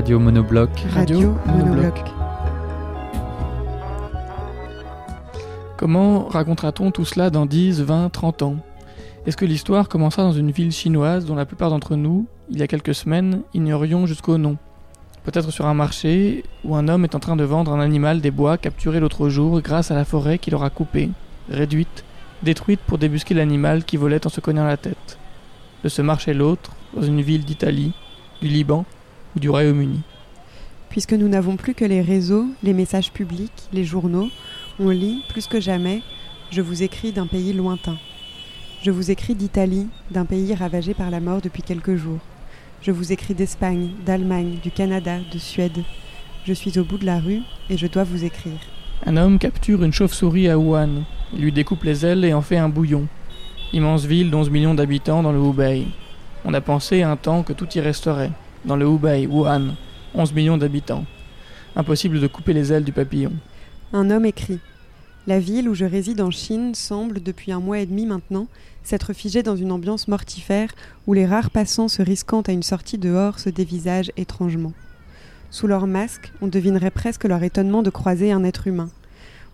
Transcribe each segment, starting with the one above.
Radio Monobloc. Radio Monobloc. Comment racontera-t-on tout cela dans 10, 20, 30 ans? Est-ce que l'histoire commencera dans une ville chinoise dont la plupart d'entre nous, il y a quelques semaines, ignorions jusqu'au nom? Peut-être sur un marché où un homme est en train de vendre un animal des bois capturé l'autre jour grâce à la forêt qu'il aura coupée, réduite, détruite pour débusquer l'animal qui volait en se cognant la tête. De ce marché l'autre, dans une ville d'Italie, du Liban ou du Royaume-Uni. Puisque nous n'avons plus que les réseaux, les messages publics, les journaux, on lit, plus que jamais, Je vous écris d'un pays lointain. Je vous écris d'Italie, d'un pays ravagé par la mort depuis quelques jours. Je vous écris d'Espagne, d'Allemagne, du Canada, de Suède. Je suis au bout de la rue et je dois vous écrire. Un homme capture une chauve-souris à Wuhan. Il lui découpe les ailes et en fait un bouillon. Immense ville d'11 millions d'habitants dans le Hubei. On a pensé un temps que tout y resterait. Dans le Hubei, Wuhan, 11 millions d'habitants. Impossible de couper les ailes du papillon. Un homme écrit La ville où je réside en Chine semble, depuis un mois et demi maintenant, s'être figée dans une ambiance mortifère où les rares passants se risquant à une sortie dehors se dévisagent étrangement. Sous leurs masques, on devinerait presque leur étonnement de croiser un être humain.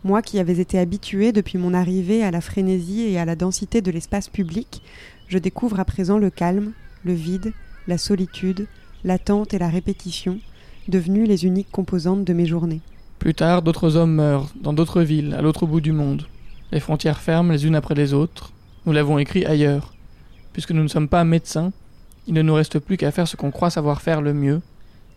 Moi qui avais été habitué depuis mon arrivée à la frénésie et à la densité de l'espace public, je découvre à présent le calme, le vide, la solitude, l'attente et la répétition, devenues les uniques composantes de mes journées. Plus tard, d'autres hommes meurent, dans d'autres villes, à l'autre bout du monde. Les frontières ferment les unes après les autres. Nous l'avons écrit ailleurs. Puisque nous ne sommes pas médecins, il ne nous reste plus qu'à faire ce qu'on croit savoir faire le mieux.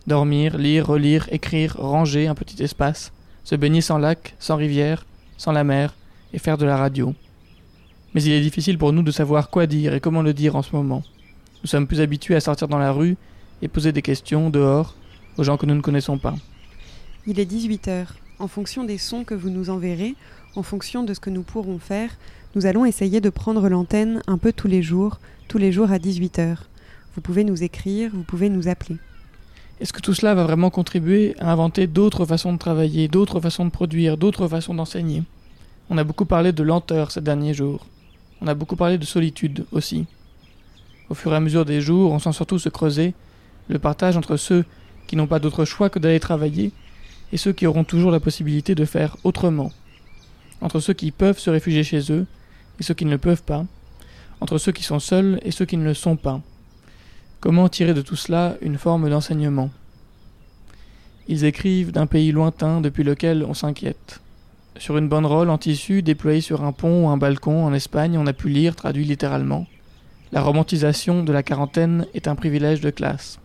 Dormir, lire, relire, écrire, ranger un petit espace, se baigner sans lac, sans rivière, sans la mer, et faire de la radio. Mais il est difficile pour nous de savoir quoi dire et comment le dire en ce moment. Nous sommes plus habitués à sortir dans la rue et poser des questions dehors aux gens que nous ne connaissons pas. Il est 18 heures. En fonction des sons que vous nous enverrez, en fonction de ce que nous pourrons faire, nous allons essayer de prendre l'antenne un peu tous les jours, tous les jours à 18 heures. Vous pouvez nous écrire, vous pouvez nous appeler. Est-ce que tout cela va vraiment contribuer à inventer d'autres façons de travailler, d'autres façons de produire, d'autres façons d'enseigner? On a beaucoup parlé de lenteur ces derniers jours. On a beaucoup parlé de solitude aussi. Au fur et à mesure des jours, on sent surtout se creuser le partage entre ceux qui n'ont pas d'autre choix que d'aller travailler et ceux qui auront toujours la possibilité de faire autrement. Entre ceux qui peuvent se réfugier chez eux et ceux qui ne le peuvent pas. Entre ceux qui sont seuls et ceux qui ne le sont pas. Comment tirer de tout cela une forme d'enseignement? Ils écrivent d'un pays lointain depuis lequel on s'inquiète. Sur une banderole en tissu déployée sur un pont ou un balcon en Espagne, on a pu lire, traduit littéralement La romantisation de la quarantaine est un privilège de classe.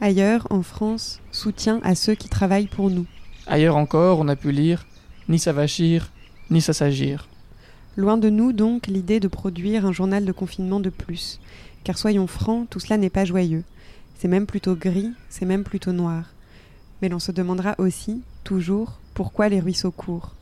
Ailleurs, en France, soutien à ceux qui travaillent pour nous. Ailleurs encore, on a pu lire Ni ça va chir, ni ça s'agir. Loin de nous donc l'idée de produire un journal de confinement de plus. Car soyons francs, tout cela n'est pas joyeux. C'est même plutôt gris, c'est même plutôt noir. Mais l'on se demandera aussi, toujours, pourquoi les ruisseaux courent,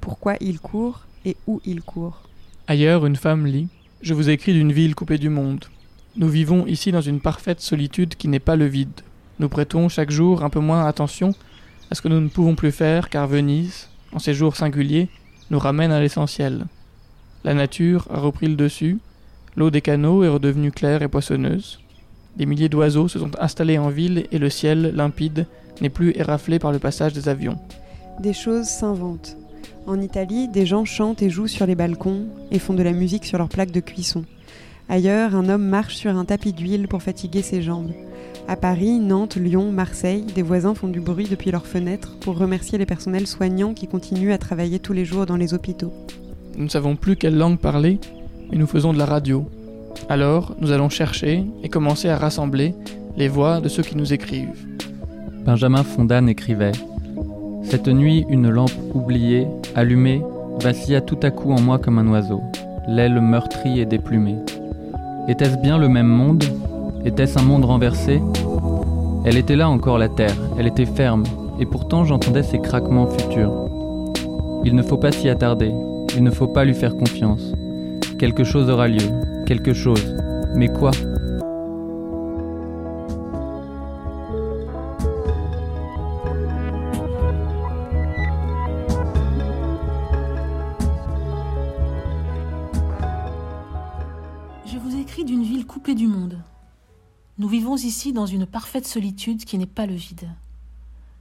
pourquoi ils courent et où ils courent. Ailleurs, une femme lit Je vous écris d'une ville coupée du monde. Nous vivons ici dans une parfaite solitude qui n'est pas le vide. Nous prêtons chaque jour un peu moins attention à ce que nous ne pouvons plus faire car Venise, en ces jours singuliers, nous ramène à l'essentiel. La nature a repris le dessus, l'eau des canaux est redevenue claire et poissonneuse. Des milliers d'oiseaux se sont installés en ville et le ciel, limpide, n'est plus éraflé par le passage des avions. Des choses s'inventent. En Italie, des gens chantent et jouent sur les balcons et font de la musique sur leurs plaques de cuisson. Ailleurs, un homme marche sur un tapis d'huile pour fatiguer ses jambes. À Paris, Nantes, Lyon, Marseille, des voisins font du bruit depuis leurs fenêtres pour remercier les personnels soignants qui continuent à travailler tous les jours dans les hôpitaux. Nous ne savons plus quelle langue parler, mais nous faisons de la radio. Alors, nous allons chercher et commencer à rassembler les voix de ceux qui nous écrivent. Benjamin Fondan écrivait Cette nuit, une lampe oubliée, allumée, vacilla tout à coup en moi comme un oiseau. l'aile meurtrie et déplumée. Était-ce bien le même monde? Était-ce un monde renversé? Elle était là encore la Terre, elle était ferme, et pourtant j'entendais ses craquements futurs. Il ne faut pas s'y attarder, il ne faut pas lui faire confiance. Quelque chose aura lieu, quelque chose. Mais quoi? Ici dans une parfaite solitude qui n'est pas le vide.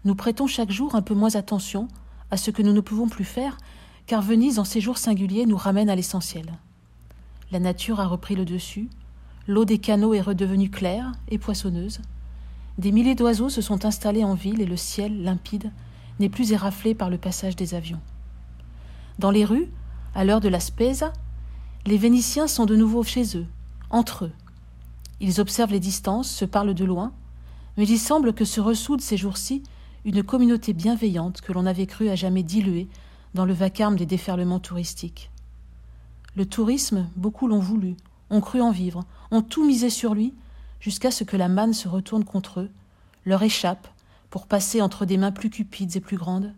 Nous prêtons chaque jour un peu moins attention à ce que nous ne pouvons plus faire, car Venise, en ces jours singuliers, nous ramène à l'essentiel. La nature a repris le dessus, l'eau des canaux est redevenue claire et poissonneuse, des milliers d'oiseaux se sont installés en ville et le ciel, limpide, n'est plus éraflé par le passage des avions. Dans les rues, à l'heure de la spesa, les Vénitiens sont de nouveau chez eux, entre eux. Ils observent les distances, se parlent de loin, mais il semble que se ressoude ces jours-ci une communauté bienveillante que l'on avait cru à jamais diluée dans le vacarme des déferlements touristiques. Le tourisme, beaucoup l'ont voulu, ont cru en vivre, ont tout misé sur lui, jusqu'à ce que la manne se retourne contre eux, leur échappe, pour passer entre des mains plus cupides et plus grandes,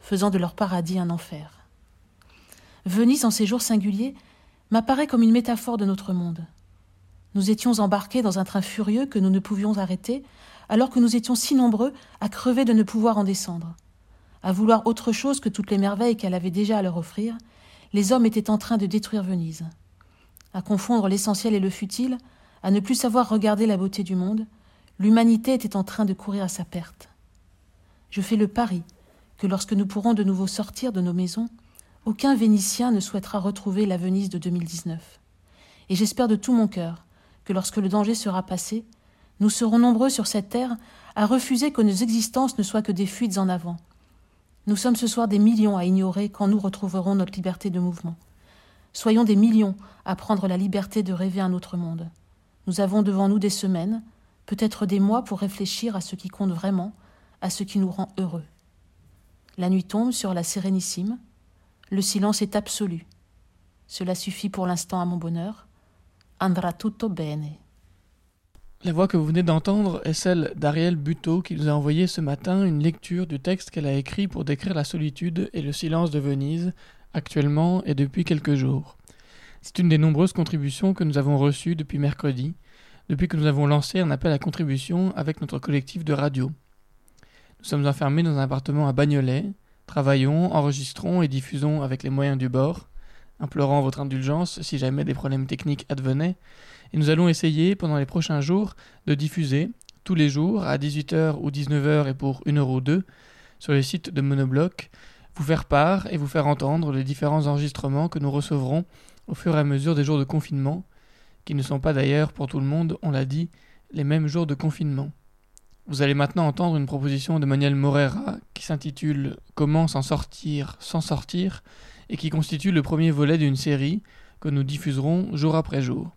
faisant de leur paradis un enfer. Venise, en ces jours singuliers, m'apparaît comme une métaphore de notre monde. Nous étions embarqués dans un train furieux que nous ne pouvions arrêter, alors que nous étions si nombreux à crever de ne pouvoir en descendre. À vouloir autre chose que toutes les merveilles qu'elle avait déjà à leur offrir, les hommes étaient en train de détruire Venise. À confondre l'essentiel et le futile, à ne plus savoir regarder la beauté du monde, l'humanité était en train de courir à sa perte. Je fais le pari que lorsque nous pourrons de nouveau sortir de nos maisons, aucun Vénitien ne souhaitera retrouver la Venise de 2019. Et j'espère de tout mon cœur que lorsque le danger sera passé, nous serons nombreux sur cette terre à refuser que nos existences ne soient que des fuites en avant. Nous sommes ce soir des millions à ignorer quand nous retrouverons notre liberté de mouvement. Soyons des millions à prendre la liberté de rêver un autre monde. Nous avons devant nous des semaines, peut-être des mois pour réfléchir à ce qui compte vraiment, à ce qui nous rend heureux. La nuit tombe sur la Sérénissime. Le silence est absolu. Cela suffit pour l'instant à mon bonheur. Tutto bene. La voix que vous venez d'entendre est celle d'Ariel Buteau qui nous a envoyé ce matin une lecture du texte qu'elle a écrit pour décrire la solitude et le silence de Venise, actuellement et depuis quelques jours. C'est une des nombreuses contributions que nous avons reçues depuis mercredi, depuis que nous avons lancé un appel à contribution avec notre collectif de radio. Nous sommes enfermés dans un appartement à Bagnolet, travaillons, enregistrons et diffusons avec les moyens du bord, implorant votre indulgence si jamais des problèmes techniques advenaient, et nous allons essayer pendant les prochains jours de diffuser tous les jours à 18h ou 19h et pour 1 euro 2 sur le site de Monobloc, vous faire part et vous faire entendre les différents enregistrements que nous recevrons au fur et à mesure des jours de confinement, qui ne sont pas d'ailleurs pour tout le monde, on l'a dit, les mêmes jours de confinement. Vous allez maintenant entendre une proposition de Manuel Morera qui s'intitule Comment s'en sortir sans sortir et qui constitue le premier volet d'une série que nous diffuserons jour après jour.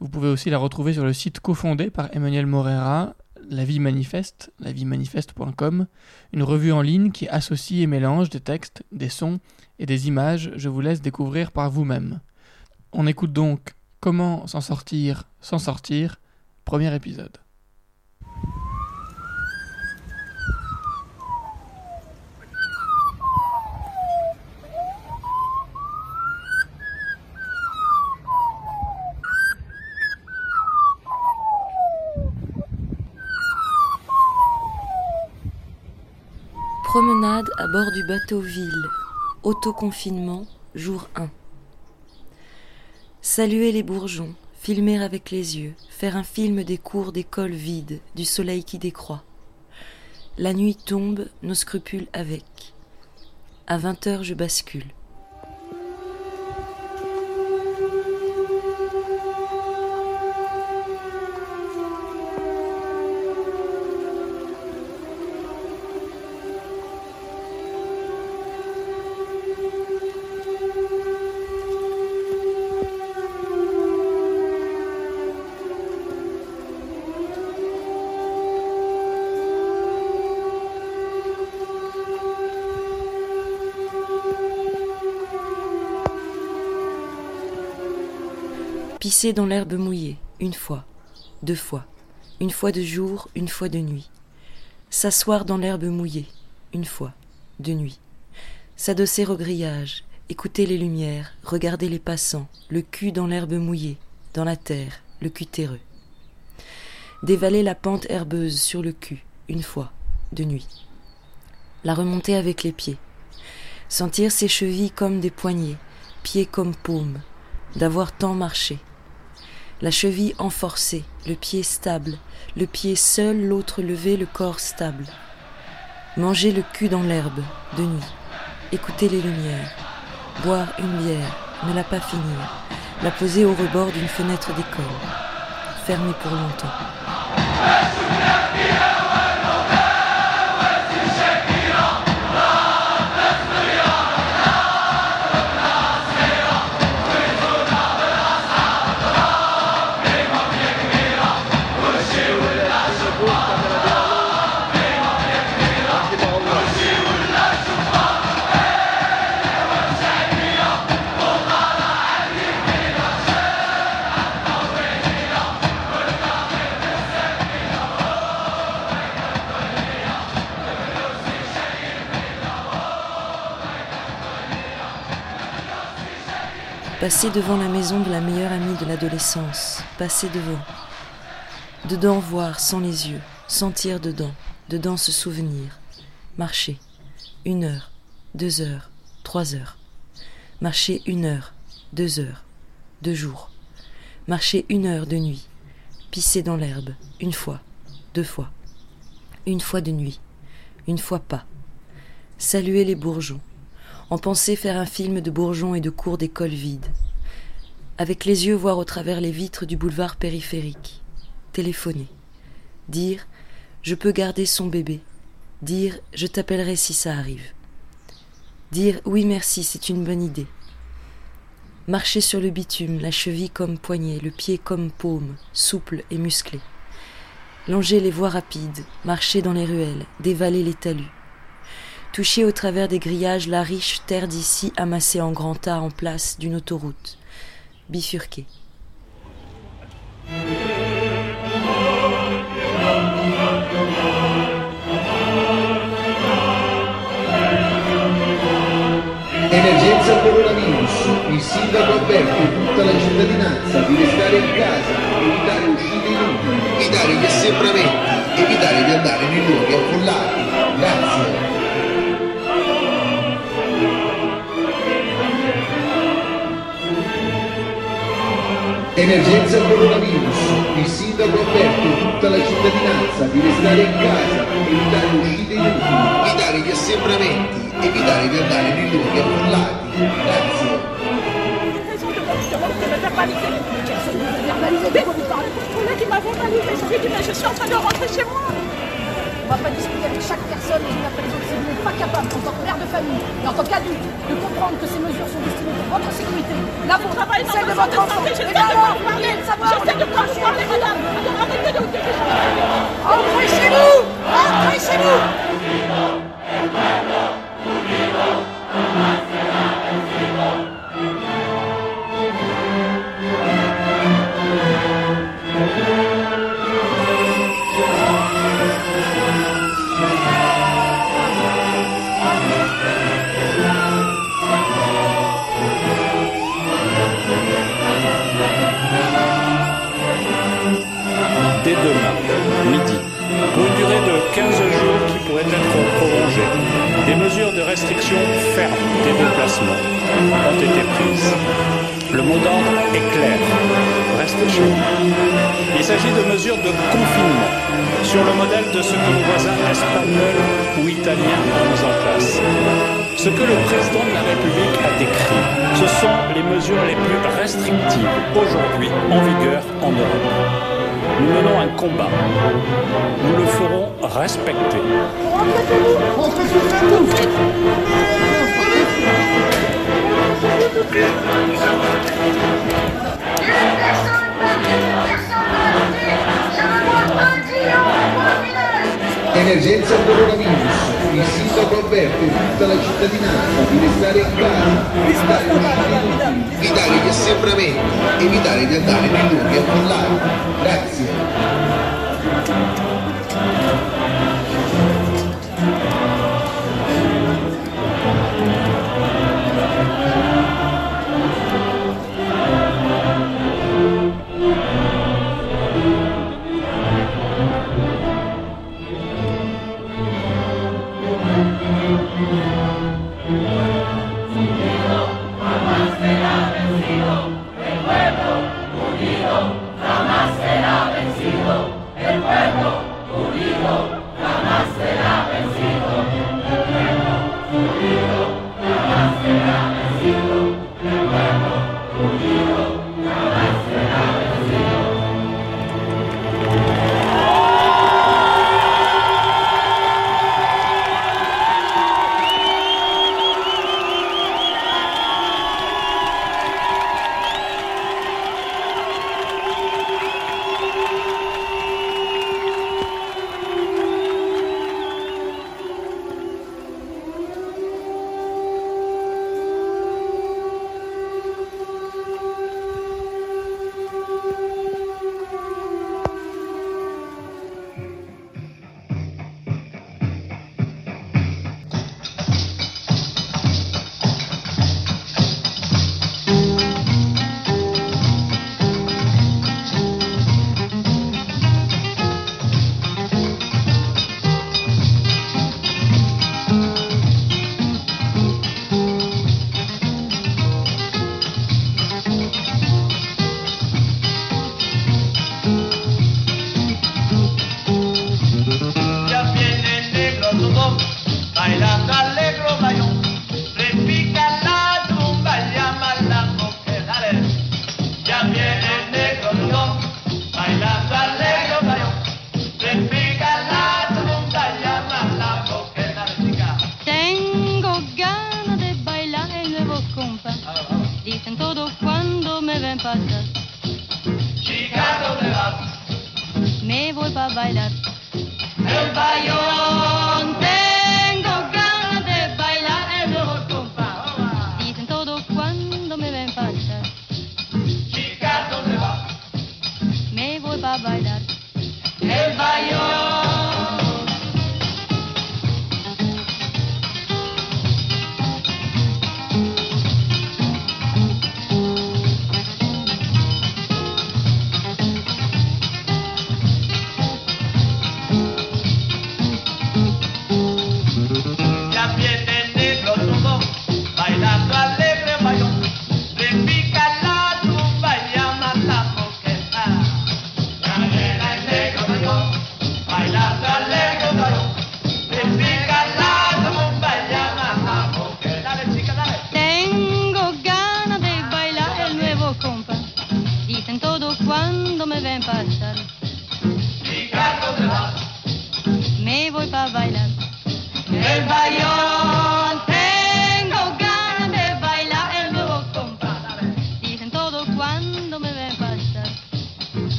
Vous pouvez aussi la retrouver sur le site cofondé par Emmanuel Morera, La Vie Manifeste, lavimanifeste.com, une revue en ligne qui associe et mélange des textes, des sons et des images. Je vous laisse découvrir par vous-même. On écoute donc Comment s'en sortir sans sortir, premier épisode. À bord du bateau Ville. Autoconfinement, jour 1. Saluer les bourgeons, filmer avec les yeux, faire un film des cours d'école vides, du soleil qui décroît. La nuit tombe, nos scrupules avec. À 20 heures, je bascule. Pisser dans l'herbe mouillée, une fois, deux fois, une fois de jour, une fois de nuit. S'asseoir dans l'herbe mouillée, une fois, de nuit. S'adosser au grillage, écouter les lumières, regarder les passants, le cul dans l'herbe mouillée, dans la terre, le cul terreux. Dévaler la pente herbeuse sur le cul, une fois, de nuit. La remonter avec les pieds. Sentir ses chevilles comme des poignets, pieds comme paumes, d'avoir tant marché. La cheville enforcée, le pied stable, le pied seul, l'autre levé, le corps stable. Manger le cul dans l'herbe, de nuit. Écouter les lumières. Boire une bière, ne la pas finir. La poser au rebord d'une fenêtre d'école. Fermée pour longtemps. Passer devant la maison de la meilleure amie de l'adolescence, passer devant. Dedans voir sans les yeux, sentir dedans, dedans se souvenir. Marcher. Une heure, deux heures, trois heures. Marcher une heure, deux heures, deux jours. Marcher une heure de nuit. Pisser dans l'herbe, une fois, deux fois. Une fois de nuit, une fois pas. Saluer les bourgeons, en penser faire un film de bourgeons et de cours d'école vides. Avec les yeux voir au travers les vitres du boulevard périphérique. Téléphoner. Dire Je peux garder son bébé. Dire Je t'appellerai si ça arrive. Dire Oui merci, c'est une bonne idée. Marcher sur le bitume, la cheville comme poignet, le pied comme paume, souple et musclé. Longer les voies rapides, marcher dans les ruelles, dévaler les talus toucher au travers des grillages la riche terre d'ici amassée en grand tas en place d'une autoroute, bifurquée. Emergenza coronavirus. Il sindaco avverte tutta la cittadinanza di restare in casa, evitare uscite inutili, evitare gli assembramenti, evitare di andare nei luoghi affollati. Grazie. Emergenza coronavirus. Il sindaco ha aperto tutta la cittadinanza di restare in casa, evitare uscite inutili, evitare gli assembramenti, evitare di andare nei luoghi affollati. Grazie. qui m'a verbalisé, je lui ai dit mais je suis en train de rentrer chez moi. On va pas discuter avec chaque personne les unes après les autres. Si vous n'êtes pas capable, en tant que mère de famille et en tant qu'adulte, de comprendre que ces mesures sont destinées pour votre sécurité, la vôtre, celle de votre enfant, et bien alors, vous voulez le savoir, J'essaie de quoi parler, madame. Arrêtez de. Entrez chez vous Entrez chez vous pour une durée de 15 jours qui pourrait être prolongée. Des mesures de restriction fermes des déplacements ont été prises. Le mot d'ordre est clair. Restez chez vous. Il s'agit de mesures de confinement, sur le modèle de ce que nos voisins espagnols ou italiens ont mis en place. Ce que le président de la République a décrit, ce sont les mesures les plus restrictives aujourd'hui en vigueur en Europe. Nous menons un combat. Nous le ferons respecter. Emergenza coronavirus. Il sindaco avverte tutta la cittadinanza di restare in casa, evitare uscite inutili, evitare gli assembramenti, a evitare di andare nei luoghi a parlare. Grazie.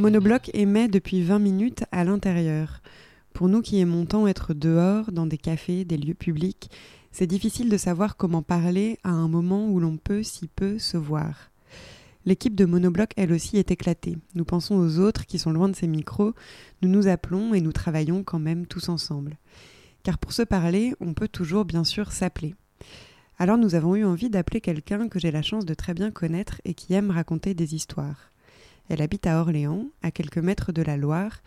Monobloc émet depuis 20 minutes à l'intérieur. Pour nous qui aimons tant être dehors, dans des cafés, des lieux publics, c'est difficile de savoir comment parler à un moment où l'on peut si peu se voir. L'équipe de Monobloc, elle aussi, est éclatée. Nous pensons aux autres qui sont loin de ces micros, nous nous appelons et nous travaillons quand même tous ensemble. Car pour se parler, on peut toujours bien sûr s'appeler. Alors nous avons eu envie d'appeler quelqu'un que j'ai la chance de très bien connaître et qui aime raconter des histoires. Elle habite à Orléans, à quelques mètres de la Loire.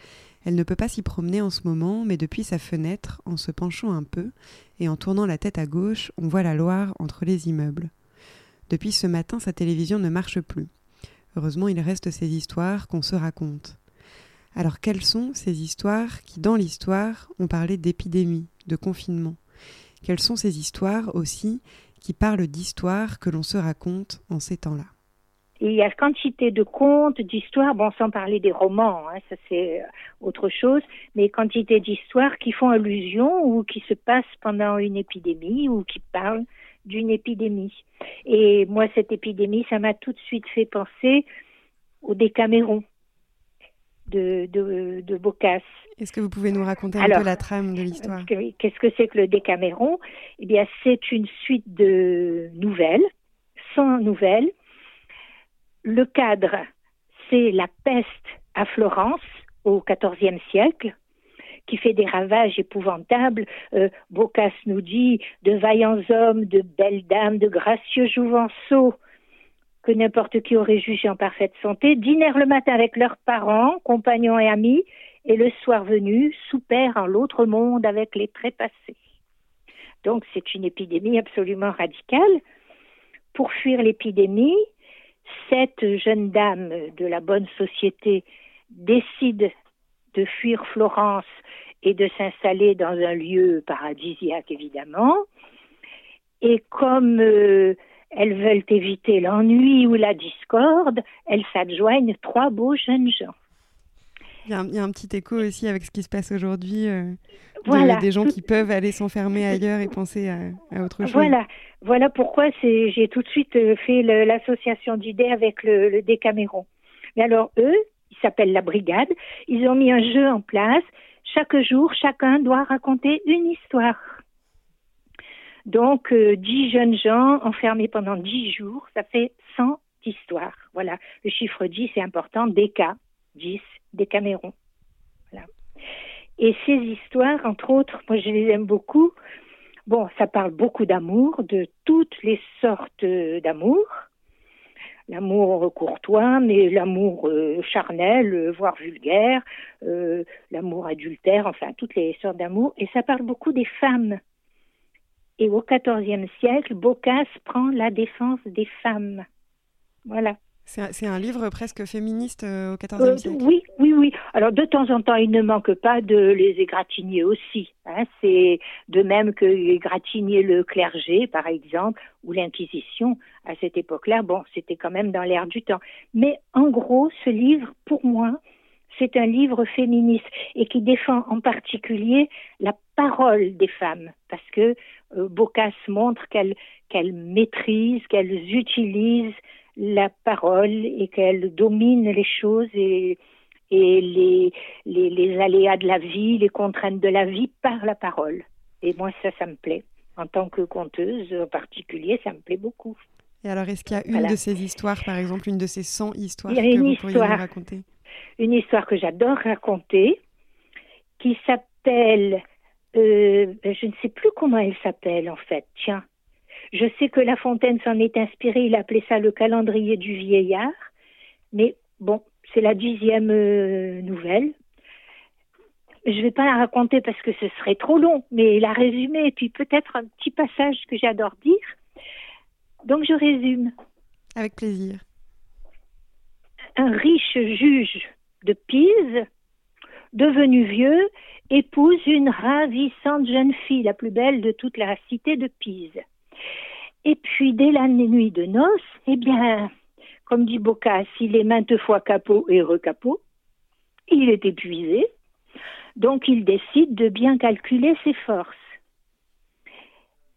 Elle ne peut pas s'y promener en ce moment, mais depuis sa fenêtre, en se penchant un peu et en tournant la tête à gauche, on voit la Loire entre les immeubles. Depuis ce matin, sa télévision ne marche plus. Heureusement, il reste ces histoires qu'on se raconte. Alors quelles sont ces histoires qui, dans l'histoire, ont parlé d'épidémie, de confinement? Quelles sont ces histoires aussi qui parlent d'histoires que l'on se raconte en ces temps-là? Et il y a quantité de contes, d'histoires, bon, sans parler des romans, hein, ça c'est euh, autre chose, mais quantité d'histoires qui font allusion ou qui se passent pendant une épidémie ou qui parlent d'une épidémie. Et moi, cette épidémie, ça m'a tout de suite fait penser au Décaméron de, de, de Boccace. Est-ce que vous pouvez nous raconter un Alors, peu la trame de l'histoire? que- Qu'est-ce que c'est que le Décaméron? Eh bien, c'est une suite de nouvelles, 100 nouvelles. Le cadre, c'est la peste à Florence au XIVe siècle, qui fait des ravages épouvantables. Euh, nous dit de vaillants hommes, de belles dames, de gracieux jouvenceaux que n'importe qui aurait jugé en parfaite santé, dînèrent le matin avec leurs parents, compagnons et amis, et le soir venu, soupèrent en l'autre monde avec les trépassés. Donc c'est une épidémie absolument radicale. Pour fuir l'épidémie, cette jeune dame de la bonne société décide de fuir Florence et de s'installer dans un lieu paradisiaque, évidemment. Et comme euh, elles veulent éviter l'ennui ou la discorde, elles s'adjoignent trois beaux jeunes gens. Il y, a un, il y a un petit écho aussi avec ce qui se passe aujourd'hui. euh, de- Voilà. des gens qui peuvent aller s'enfermer ailleurs et penser à, à autre chose. Voilà, voilà pourquoi c'est, j'ai tout de suite euh, fait l'association d'idées avec le, le Décaméron. Mais alors eux, ils s'appellent la brigade, ils ont mis un jeu en place. Chaque jour, chacun doit raconter une histoire. Donc, euh, dix jeunes gens enfermés pendant dix jours, ça fait 100 histoires. Voilà, le chiffre 10 est important, Déca, 10, Décaméron. Voilà. Et ces histoires, entre autres, moi je les aime beaucoup. Bon, ça parle beaucoup d'amour, de toutes les sortes d'amour. L'amour courtois, mais l'amour euh, charnel, euh, voire vulgaire, euh, l'amour adultère, enfin toutes les sortes d'amour. Et ça parle beaucoup des femmes. Et au XIVe siècle, Boccace prend la défense des femmes. Voilà. C'est un- livre presque féministe euh, au XIVe Euh, siècle? oui, oui, oui. Alors de temps en temps, il ne manque pas de les égratigner aussi. hein. C'est de même que égratigner le clergé, par exemple, ou l'Inquisition à cette époque-là. Bon, c'était quand même dans l'air du temps. Mais en gros, ce livre, pour moi, c'est un livre féministe et qui défend en particulier la parole des femmes, parce que euh, Boccace montre qu'elles qu'elles maîtrisent, qu'elles utilisent la parole et qu'elles dominent les choses et, et les, les, les aléas de la vie, les contraintes de la vie par la parole. Et moi, ça, ça me plaît. En tant que conteuse en particulier, ça me plaît beaucoup. Et alors, est-ce qu'il y a une Voilà. de ces histoires, par exemple, une de ces 100 histoires que vous pourriez histoire. nous raconter? Une histoire que j'adore raconter, qui s'appelle, euh, je ne sais plus comment elle s'appelle en fait, tiens. Je sais que La Fontaine s'en est inspiré, il appelait ça le calendrier du vieillard, mais bon, c'est la dixième euh, nouvelle. Je ne vais pas la raconter parce que ce serait trop long, mais la résumer et puis peut-être un petit passage que j'adore dire. Donc je résume. Avec plaisir. un riche juge de Pise, devenu vieux, épouse une ravissante jeune fille, la plus belle de toute la cité de Pise. Et puis, dès la nuit de noces, eh bien, comme dit Boccace, il est maintes fois capot et recapot, il est épuisé, donc il décide de bien calculer ses forces.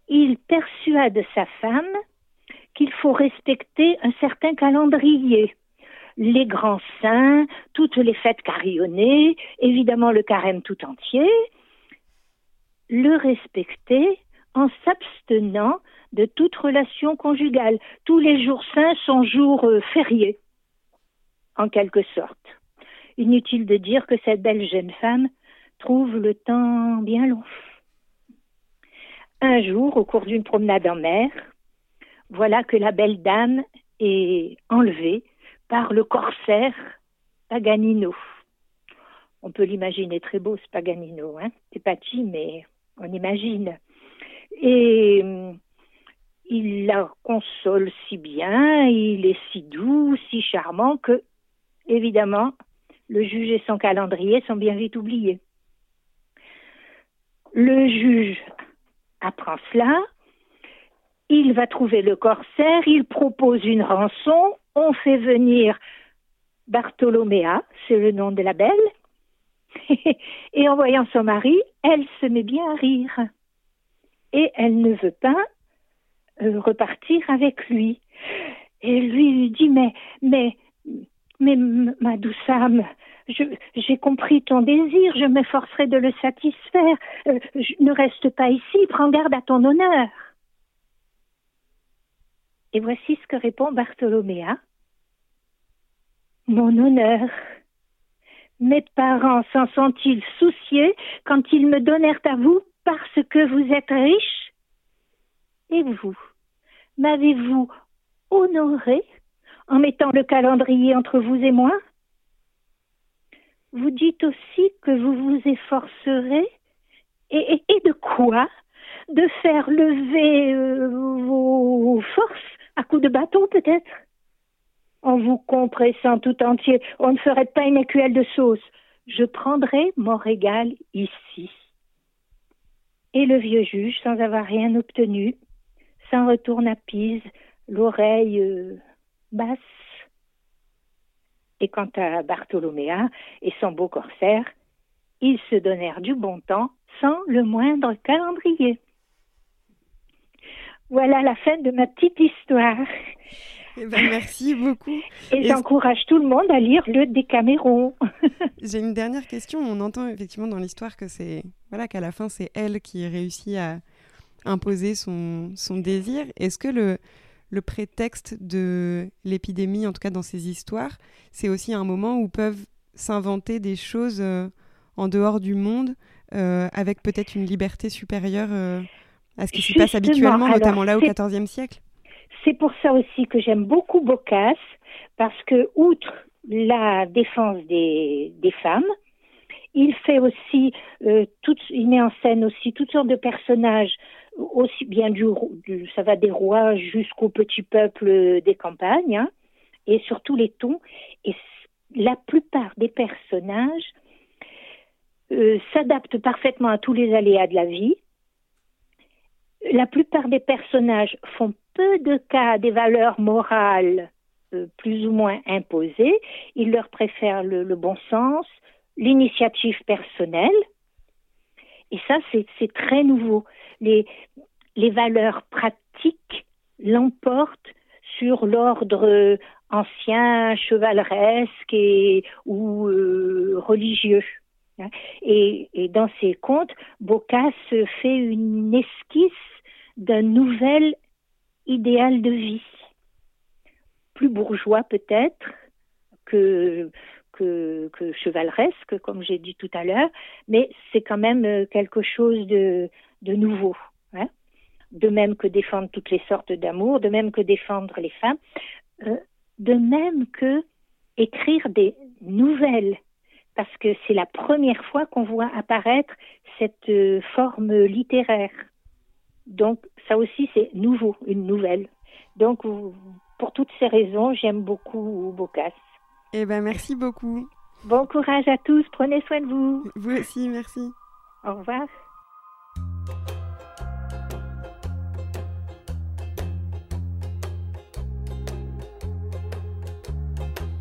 Il persuade sa femme qu'il faut respecter un certain calendrier, les grands saints, toutes les fêtes carillonnées, évidemment le carême tout entier, le respecter en s'abstenant de toute relation conjugale. Tous les jours saints sont jours euh, fériés, en quelque sorte. Inutile de dire que cette belle jeune femme trouve le temps bien long. Un jour, au cours d'une promenade en mer, voilà que la belle dame est enlevée par le corsaire Paganino. On peut l'imaginer très beau, ce Paganino. Hein C'est pas mais on imagine. Et euh, il la console si bien, il est si doux, si charmant que, évidemment, le juge et son calendrier sont bien vite oubliés. Le juge apprend cela, il va trouver le corsaire, il propose une rançon, on fait venir Bartholoméa, c'est le nom de la belle, et en voyant son mari, elle se met bien à rire. Et elle ne veut pas euh, repartir avec lui. Et lui dit mais mais mais ma douce âme, j'ai compris ton désir, je m'efforcerai de le satisfaire. Euh, ne reste pas ici, prends garde à ton honneur. Et voici ce que répond Bartholoméa. Mon honneur. Mes parents s'en sont-ils souciés quand ils me donnèrent à vous? Parce que vous êtes riche. Et vous, m'avez-vous honoré en mettant le calendrier entre vous et moi? Vous dites aussi que vous vous efforcerez et, de quoi? De faire lever euh, vos forces à coups de bâton peut-être? En vous compressant tout entier, on ne ferait pas une écuelle de sauce. Je prendrai mon régal ici. Et le vieux juge, sans avoir rien obtenu, s'en retourne à Pise, l'oreille euh, basse. Et quant à Bartholoméa et son beau corsaire, ils se donnèrent du bon temps sans le moindre calendrier. Voilà la fin de ma petite histoire. Eh ben, merci beaucoup. Et j'encourage tout le monde à lire le Décaméron. J'ai une dernière question. On entend effectivement dans l'histoire que c'est voilà qu'à la fin c'est elle qui réussit à imposer son, son désir. Est-ce que le, le prétexte de l'épidémie, en tout cas dans ces histoires, c'est aussi un moment où peuvent s'inventer des choses euh, en dehors du monde euh, avec peut-être une liberté supérieure euh, à ce qui s'y passe habituellement, alors, notamment là au XIVe siècle? C'est pour ça aussi que j'aime beaucoup Boccace, parce que, outre la défense des, femmes, il fait aussi, euh, toute, il met en scène aussi toutes sortes de personnages, aussi bien du, ça va des rois jusqu'au petit peuple des campagnes, hein, et sur tous les tons. Et la plupart des personnages euh, s'adaptent parfaitement à tous les aléas de la vie. La plupart des personnages font peu de cas des valeurs morales euh, plus ou moins imposées. Ils leur préfèrent le, bon sens, l'initiative personnelle. Et ça, c'est très nouveau. Les, valeurs pratiques l'emportent sur l'ordre ancien, chevaleresque et, ou euh, religieux. Hein. Et, et dans ses contes, Boccace fait une esquisse d'un nouvel idéal de vie, plus bourgeois peut-être que, que, que chevaleresque, comme j'ai dit tout à l'heure, mais c'est quand même euh, quelque chose de, de nouveau. hein. De même que défendre toutes les sortes d'amour, de même que défendre les femmes, euh, de même que écrire des nouvelles, parce que c'est la première fois qu'on voit apparaître cette euh, forme littéraire. Donc ça aussi c'est nouveau, une nouvelle. Donc pour toutes ces raisons, j'aime beaucoup Boccace. Eh ben merci beaucoup. Bon courage à tous, prenez soin de vous. Vous aussi, merci. Au revoir.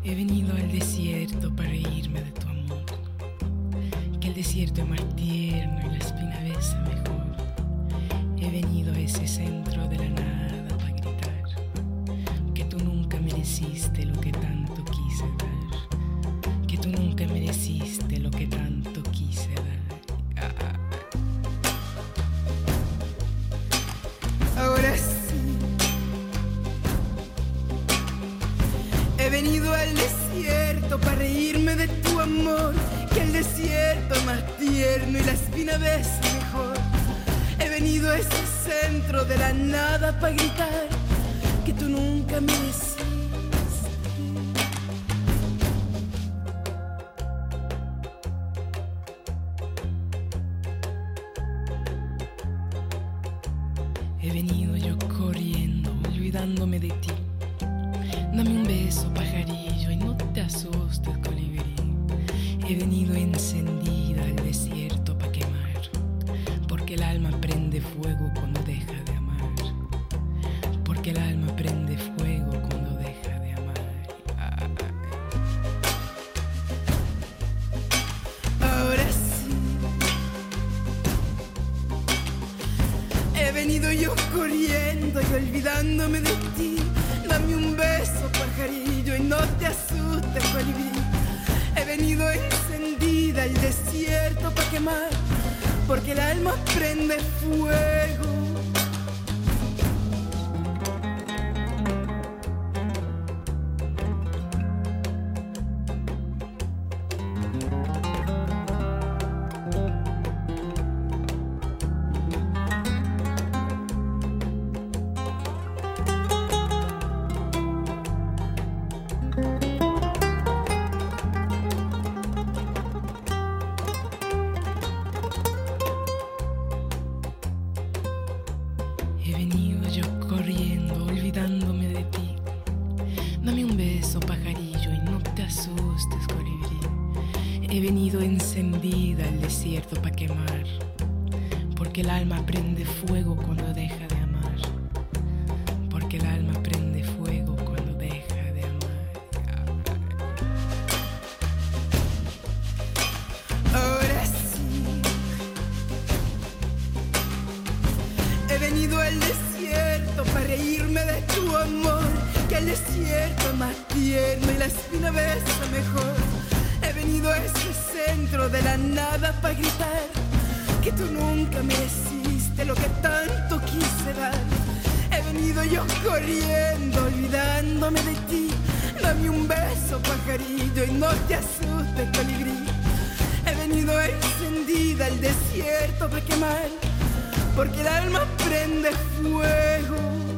He venido al desierto para reírme de tu desierto es más tierno y la espina besa mejor. He venido a ese centro de la nada para gritar. Que tú nunca mereciste lo que tanto quise dar. Que tú nunca mereciste lo que y la espina ves mejor. He venido a ese centro de la nada para gritar que tú nunca mereciste. Olvidándome de ti. Dame un beso, pajarillo, y no te asustes, colibrí. He venido encendida al desierto para quemar, porque el alma prende fuego.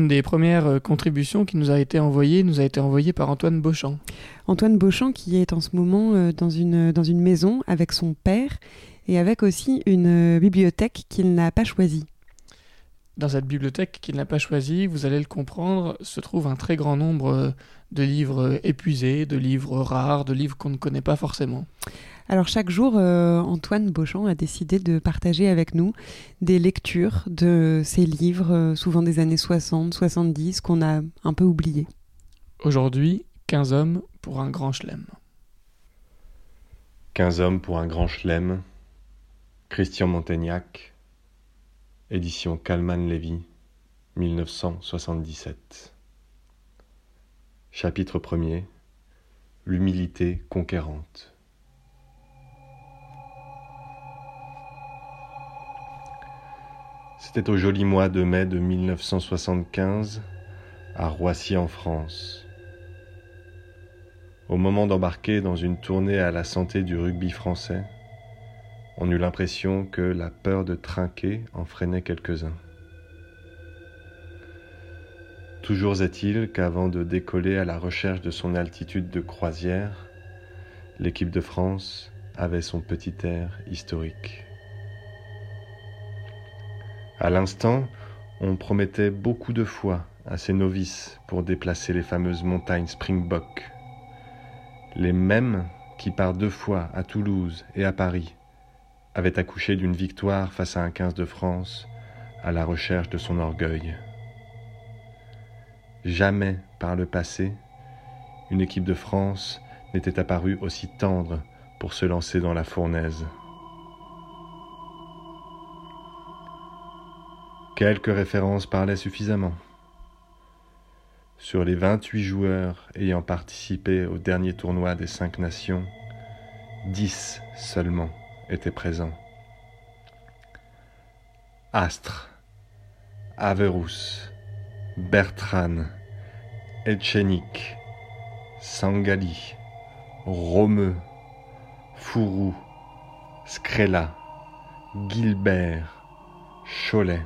Une des premières euh, contributions qui nous a été envoyée nous a été envoyée par Antoine Beauchamp. Antoine Beauchamp qui est en ce moment euh, dans, une, dans une maison avec son père et avec aussi une euh, bibliothèque qu'il n'a pas choisie. Dans cette bibliothèque qu'il n'a pas choisie, vous allez le comprendre, se trouve un très grand nombre de livres épuisés, de livres rares, de livres qu'on ne connaît pas forcément. Alors chaque jour, euh, Antoine Beauchamp a décidé de partager avec nous des lectures de ces livres, euh, souvent des années 60, 70, qu'on a un peu oubliés. Aujourd'hui, 15 hommes pour un grand chelem. 15 hommes pour un grand chelem. Christian Montaignac. Édition Kalman Levy, 1977. Chapitre 1er. L'humilité conquérante. C'était au joli mois de mai de 1975, à Roissy en France. Au moment d'embarquer dans une tournée à la santé du rugby français, on eut l'impression que la peur de trinquer en freinait quelques-uns. Toujours est-il qu'avant de décoller à la recherche de son altitude de croisière, l'équipe de France avait son petit air historique. À l'instant, on promettait beaucoup de fois à ces novices pour déplacer les fameuses montagnes Springbok, les mêmes qui par deux fois à Toulouse et à Paris avaient accouché d'une victoire face à un 15 de France à la recherche de son orgueil. Jamais par le passé, une équipe de France n'était apparue aussi tendre pour se lancer dans la fournaise. Quelques références parlaient suffisamment. Sur les 28 joueurs ayant participé au dernier tournoi des cinq nations, 10 seulement étaient présents. Astre, Averous, Bertran, Etchenik, Sangali, Romeu, Fourou, Scrella, Gilbert, Cholet.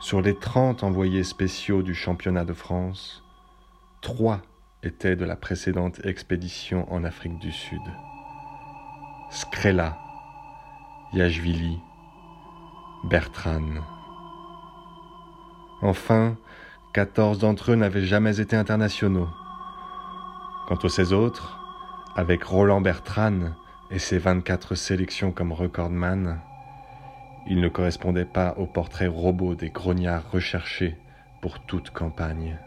Sur les 30 envoyés spéciaux du championnat de France, trois étaient de la précédente expédition en Afrique du Sud. Scrella, Yashvili, Bertran. Enfin, 14 d'entre eux n'avaient jamais été internationaux. Quant aux 16 autres, avec Roland Bertrand et ses 24 sélections comme recordman, ils ne correspondaient pas au portrait robot des grognards recherchés pour toute campagne.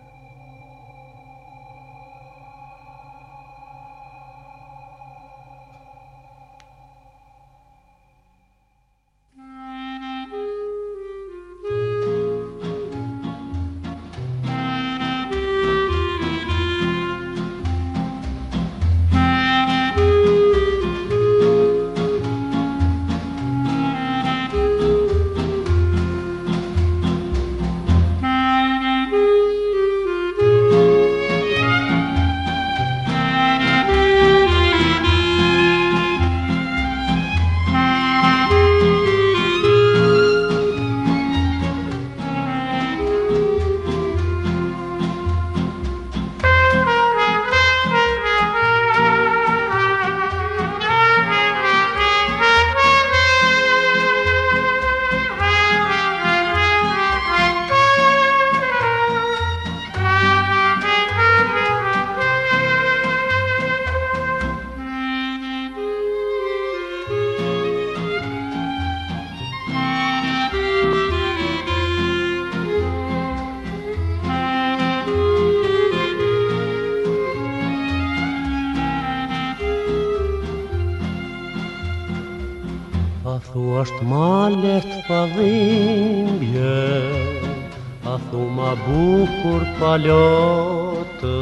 Bukur palotë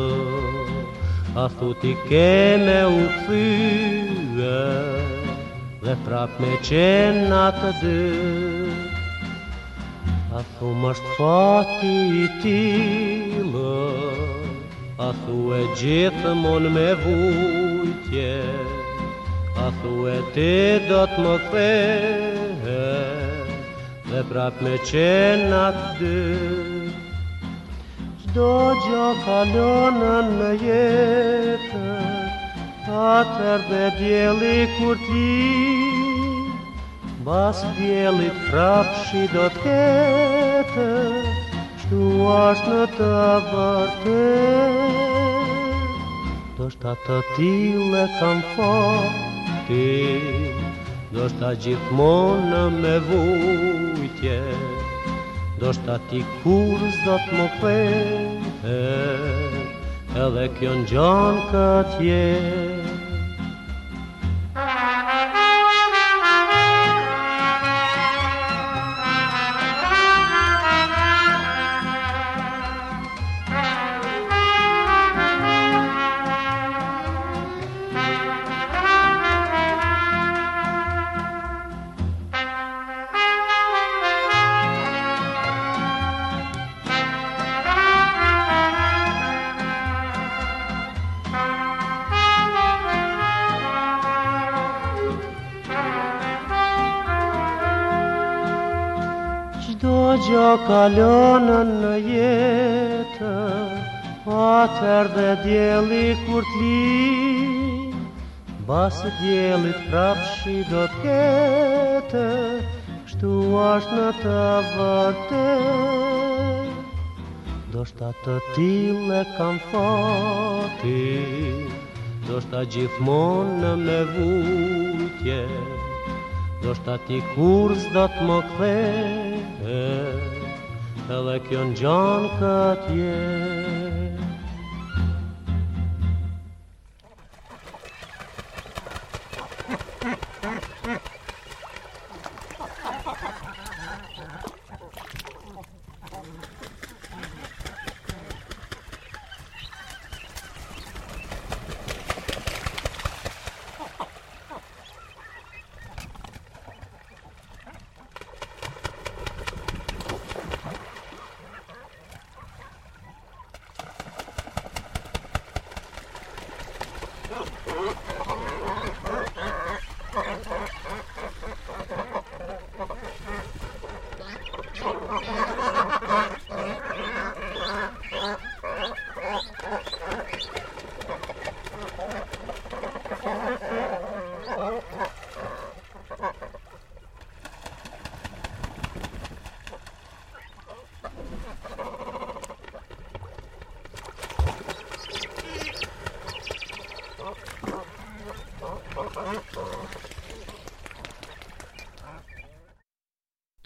A thu ti ke me u këthyë Dhe prap me qenë atë dy. A thu më është fati i tilë A thu e gjithë mon me vujtje A thu e ti do të më kthehe Dhe prap me qenë atë dy kalonën në jetë Atër dhe djeli kur ti Bas djelit prap shi do të ketë Shtu ashtë në të vërtet Do shta të tile kam fati Do shta gjithmonë me vujtje Do shta ti kur s'do të më kthehe Edhe kjo në gjanë këtë jetë gjo kalonën në jetë Atër dhe djeli kur t'li. Basë djelit prap shi do t'kete Kështu ashtë në të vërtet Do shta të tile kam fati Do shta gjithmonë me vujtje Do shta ti kur s'do të më kthehe avec un John Cartier.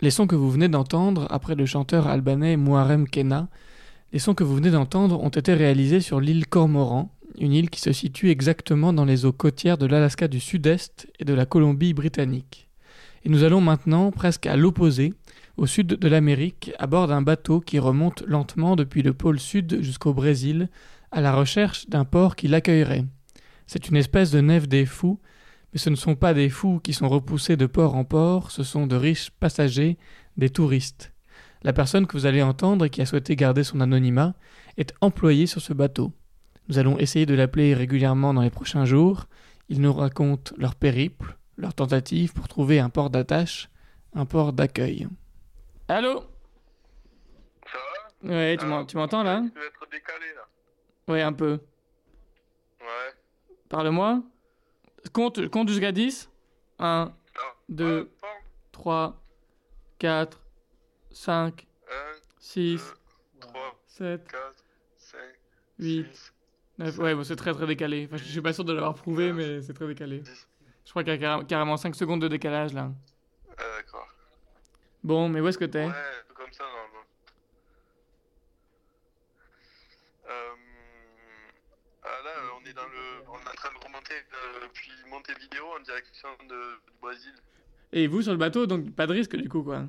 Les sons que vous venez d'entendre, après le chanteur albanais Muharrem Kena, les sons que vous venez d'entendre ont été réalisés sur l'île Cormoran, une île qui se situe exactement dans les eaux côtières de l'Alaska du Sud-Est et de la Colombie-Britannique. Et nous allons maintenant presque à l'opposé, au sud de l'Amérique, à bord d'un bateau qui remonte lentement depuis le pôle sud jusqu'au Brésil, à la recherche d'un port qui l'accueillerait. C'est une espèce de nef des fous, mais ce ne sont pas des fous qui sont repoussés de port en port, ce sont de riches passagers, des touristes. La personne que vous allez entendre et qui a souhaité garder son anonymat est employée sur ce bateau. Nous allons essayer de l'appeler régulièrement dans les prochains jours. Il nous raconte leur périple, leurs tentatives pour trouver un port d'attache, un port d'accueil. Allô Ça va? Ouais, tu m'en- tu m'entends là? Tu dois être décalé là. Ouais, un peu. Ouais. Parle-moi. Compte, compte jusqu'à 10. 1, 2, 3, 4, 5, 6, 7, 8, 9. Ouais, bon, c'est très très décalé. Enfin, je suis pas sûr de l'avoir prouvé, mais c'est très décalé. Je crois qu'il y a carré- carrément 5 secondes de décalage là. D'accord. Bon, mais où est-ce que t'es Ouais, comme ça normalement. Euh... Ah là, euh, on est dans le. On est en train de remonter euh, depuis Montevideo en direction de... du Brésil. Et vous sur le bateau, donc pas de risque du coup quoi.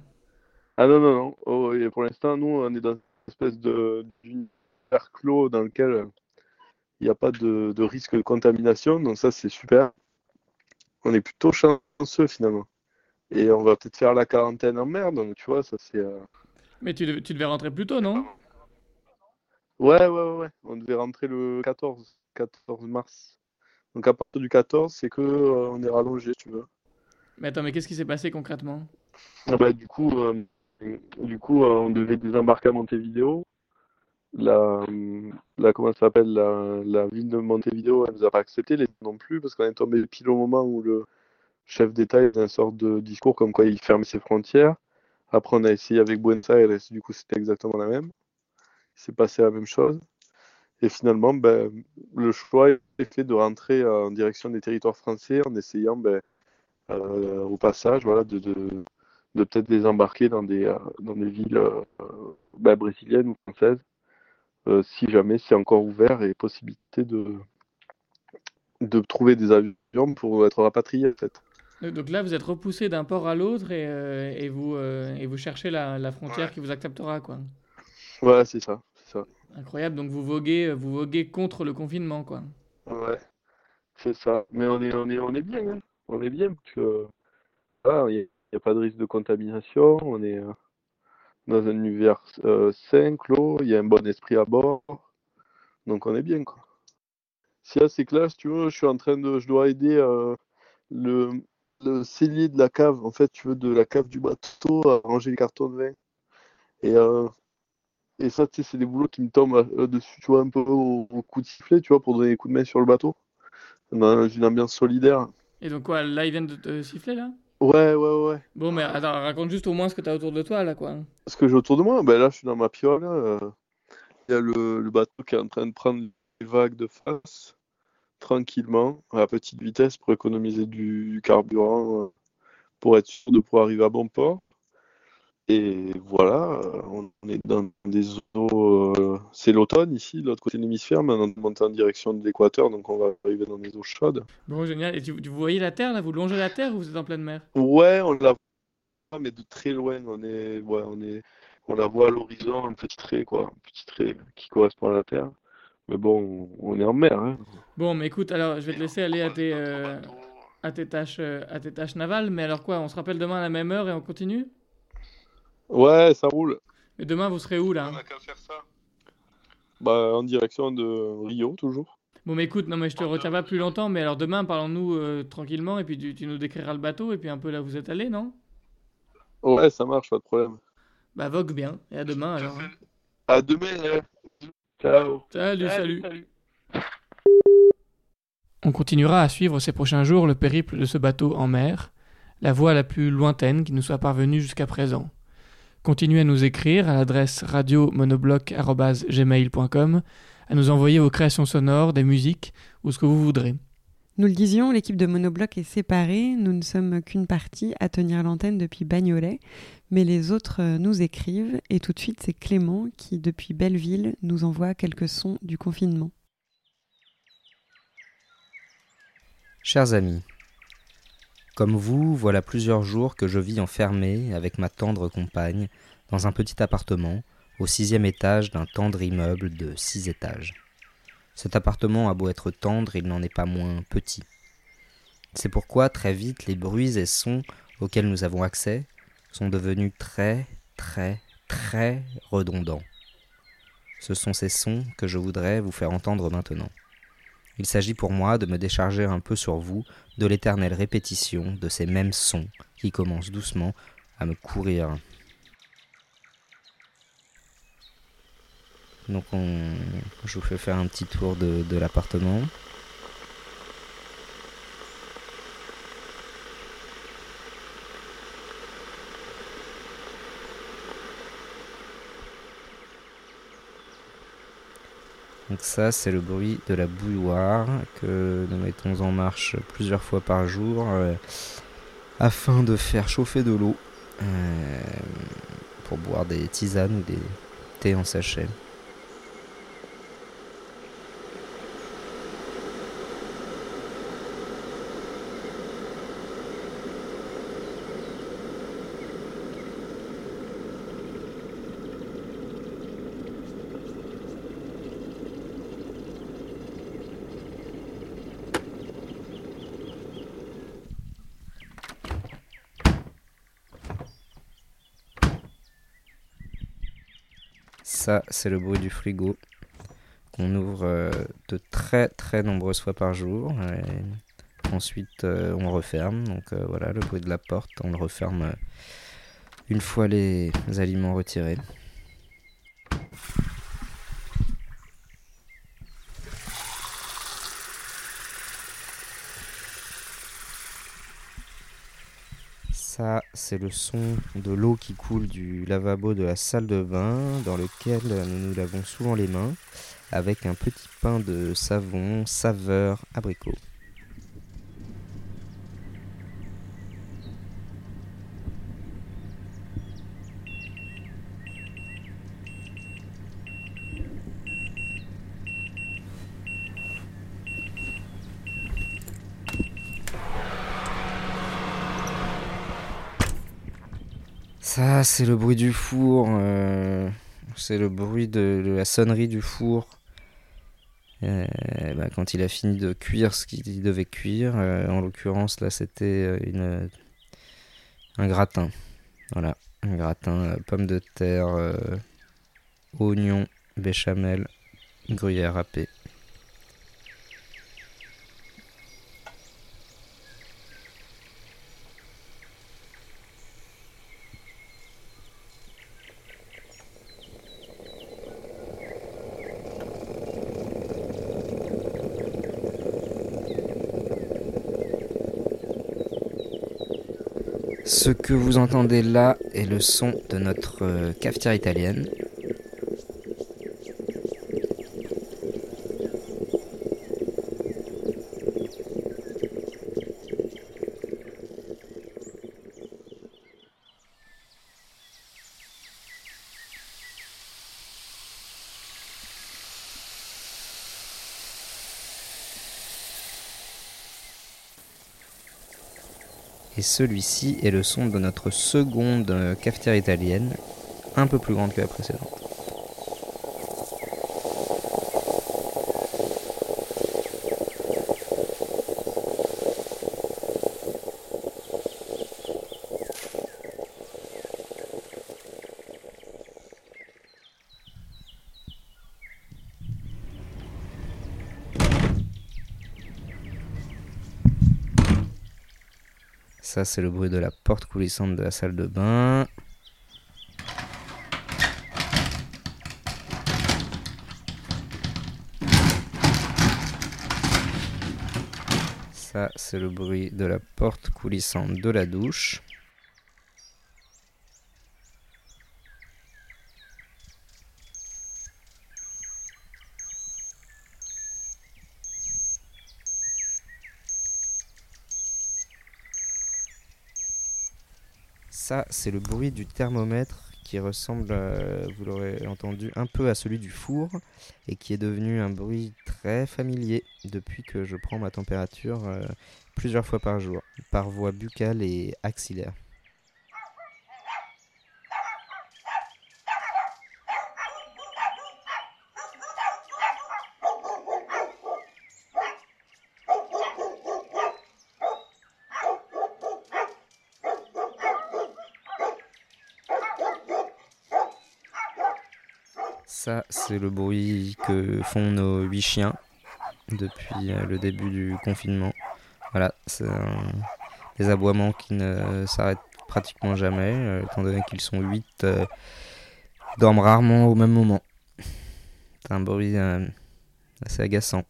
Ah non, non, non. Oh, et pour l'instant, nous, on est dans une espèce d'univers clos dans lequel euh, il n'y a pas de, de risque de contamination. Donc ça, c'est super. On est plutôt chanceux finalement. Et on va peut-être faire la quarantaine en mer. Donc tu vois, ça c'est... euh, Mais tu devais rentrer plus tôt, non? Ouais, ouais, ouais, ouais. On devait rentrer le 14, 14 mars. Donc à partir du 14, c'est que euh, on est rallongé, tu veux. Mais attends, mais qu'est-ce qui s'est passé concrètement? Ah bah, du coup, euh, du coup, euh, on devait désembarquer à Montevideo. La, la comment ça s'appelle? La, la ville de Montevideo, elle nous a pas accepté les non plus parce qu'on est tombé pile au moment où le chef d'État faisait une sorte de discours comme quoi il fermait ses frontières. Après, on a essayé avec Buenos Aires, du coup, c'était exactement la même. Il s'est passé la même chose. Et finalement, ben, le choix est fait de rentrer en direction des territoires français en essayant ben, euh, au passage voilà, de, de, de peut-être les embarquer dans des, euh, dans des villes euh, ben, brésiliennes ou françaises, si jamais c'est encore ouvert et possibilité de, de trouver des avions pour être rapatriés. En fait. Donc là, vous êtes repoussé d'un port à l'autre et, et, vous, et vous cherchez la, la frontière qui vous acceptera, quoi. Ça, c'est ça. Incroyable, donc vous voguez, vous voguez contre le confinement, quoi. Ouais, c'est ça. Mais on est, on est, on est bien, hein. On est bien parce que il n'y a, pas de risque de contamination. On est euh, dans un univers euh, sain, clos. Il y a un bon esprit à bord. Donc on est bien, quoi. Si c'est que là, si tu veux, je suis en train de, je dois aider euh, le, le cellier de la cave, en fait, tu veux, de la cave du bateau à ranger les cartons de vin. Et, et ça, tu sais, c'est des boulots qui me tombent euh, dessus, tu vois, un peu au, au coup de sifflet, tu vois, pour donner des coups de main sur le bateau. Dans une ambiance solidaire. Et donc quoi, là, ils viennent de te siffler, là? Ouais, ouais, ouais. Bon, mais attends, raconte juste au moins ce que t'as autour de toi, là, quoi. Ce que j'ai autour de moi, ben là, je suis dans ma piole. euh, Il y a le, le bateau qui est en train de prendre les vagues de face, tranquillement, à petite vitesse, pour économiser du, du carburant, euh, pour être sûr de pouvoir arriver à bon port. Et voilà, euh, on est dans des eaux. euh, c'est l'automne ici, de l'autre côté de l'hémisphère, mais on est monté en direction de l'équateur, donc on va arriver dans des eaux chaudes. Bon, génial. Et tu, vous voyez la Terre, là Vous longez la Terre ou vous êtes en pleine mer? Ouais, on la voit, mais de très loin. On est, ouais, on est, on la voit à l'horizon, un petit trait, quoi, un petit trait qui correspond à la Terre. Mais bon, on est en mer, hein. Bon, mais écoute, alors, je vais te laisser aller à tes, euh, à tes tâches, à tes tâches navales. Mais alors quoi On se rappelle demain à la même heure et on continue? Ouais, ça roule. Mais demain, vous serez où, là Bah, en direction de Rio, toujours. Bon, mais écoute, non, mais je te retiens pas plus longtemps. Mais alors, demain, parlons-nous euh, tranquillement. Et puis, tu, tu nous décriras le bateau. Et puis, un peu là où vous êtes allé, non? Ouais, ça marche, pas de problème. Bah, vogue bien. Et à demain, alors. hein. À demain, hein. Ciao. Salut, salut. On continuera à suivre ces prochains jours le périple de ce bateau en mer, la voie la plus lointaine qui nous soit parvenue jusqu'à présent. Continuez à nous écrire à l'adresse radiomonobloc.gmail.com, à nous envoyer vos créations sonores, des musiques ou ce que vous voudrez. Nous le disions, l'équipe de Monobloc est séparée. Nous ne sommes qu'une partie à tenir l'antenne depuis Bagnolet, mais les autres euh, nous écrivent. Et tout de suite, c'est Clément qui, depuis Belleville, nous envoie quelques sons du confinement. Chers amis, comme vous, voilà plusieurs jours que je vis enfermé avec ma tendre compagne dans un petit appartement au sixième étage d'un tendre immeuble de six étages. Cet appartement a beau être tendre, il n'en est pas moins petit. C'est pourquoi très vite les bruits et sons auxquels nous avons accès sont devenus très, très, très redondants. Ce sont ces sons que je voudrais vous faire entendre maintenant. Il s'agit pour moi de me décharger un peu sur vous de l'éternelle répétition de ces mêmes sons qui commencent doucement à me courir. Donc on... je vous fais faire un petit tour de l'appartement. Donc ça, c'est le bruit de la bouilloire que nous mettons en marche plusieurs fois par jour euh, afin de faire chauffer de l'eau euh, pour boire des tisanes ou des thés en sachet. Ça, c'est le bruit du frigo qu'on ouvre euh, de très très nombreuses fois par jour. Ensuite, euh, on referme. Donc euh, voilà, le bruit de la porte, on le referme une fois les aliments retirés. Ça, c'est le son de l'eau qui coule du lavabo de la salle de bain, dans lequel nous nous lavons souvent les mains, avec un petit pain de savon saveur abricot. C'est le bruit du four. euh, c'est le bruit de, la sonnerie du four. Euh, bah, quand il a fini de cuire ce qu'il devait cuire. Euh, en l'occurrence, là, c'était un gratin. Voilà, un gratin, pommes de terre, oignons, béchamel, gruyère râpée. Ce que vous entendez là est le son de notre euh, cafetière italienne. Celui-ci est le son de notre seconde euh, cafetière italienne, un peu plus grande que la précédente. C'est le bruit de la porte coulissante de la salle de bain. Ça, c'est le bruit de la porte coulissante de la douche. C'est le bruit du thermomètre qui ressemble, euh, vous l'aurez entendu, un peu à celui du four et qui est devenu un bruit très familier depuis que je prends ma température euh, plusieurs fois par jour, par voie buccale et axillaire. Ça, c'est le bruit que font nos huit chiens depuis euh, le début du confinement. Voilà, c'est des aboiements qui ne s'arrêtent pratiquement jamais, euh, étant donné qu'ils sont huit, euh, dorment rarement au même moment. C'est un bruit assez agaçant.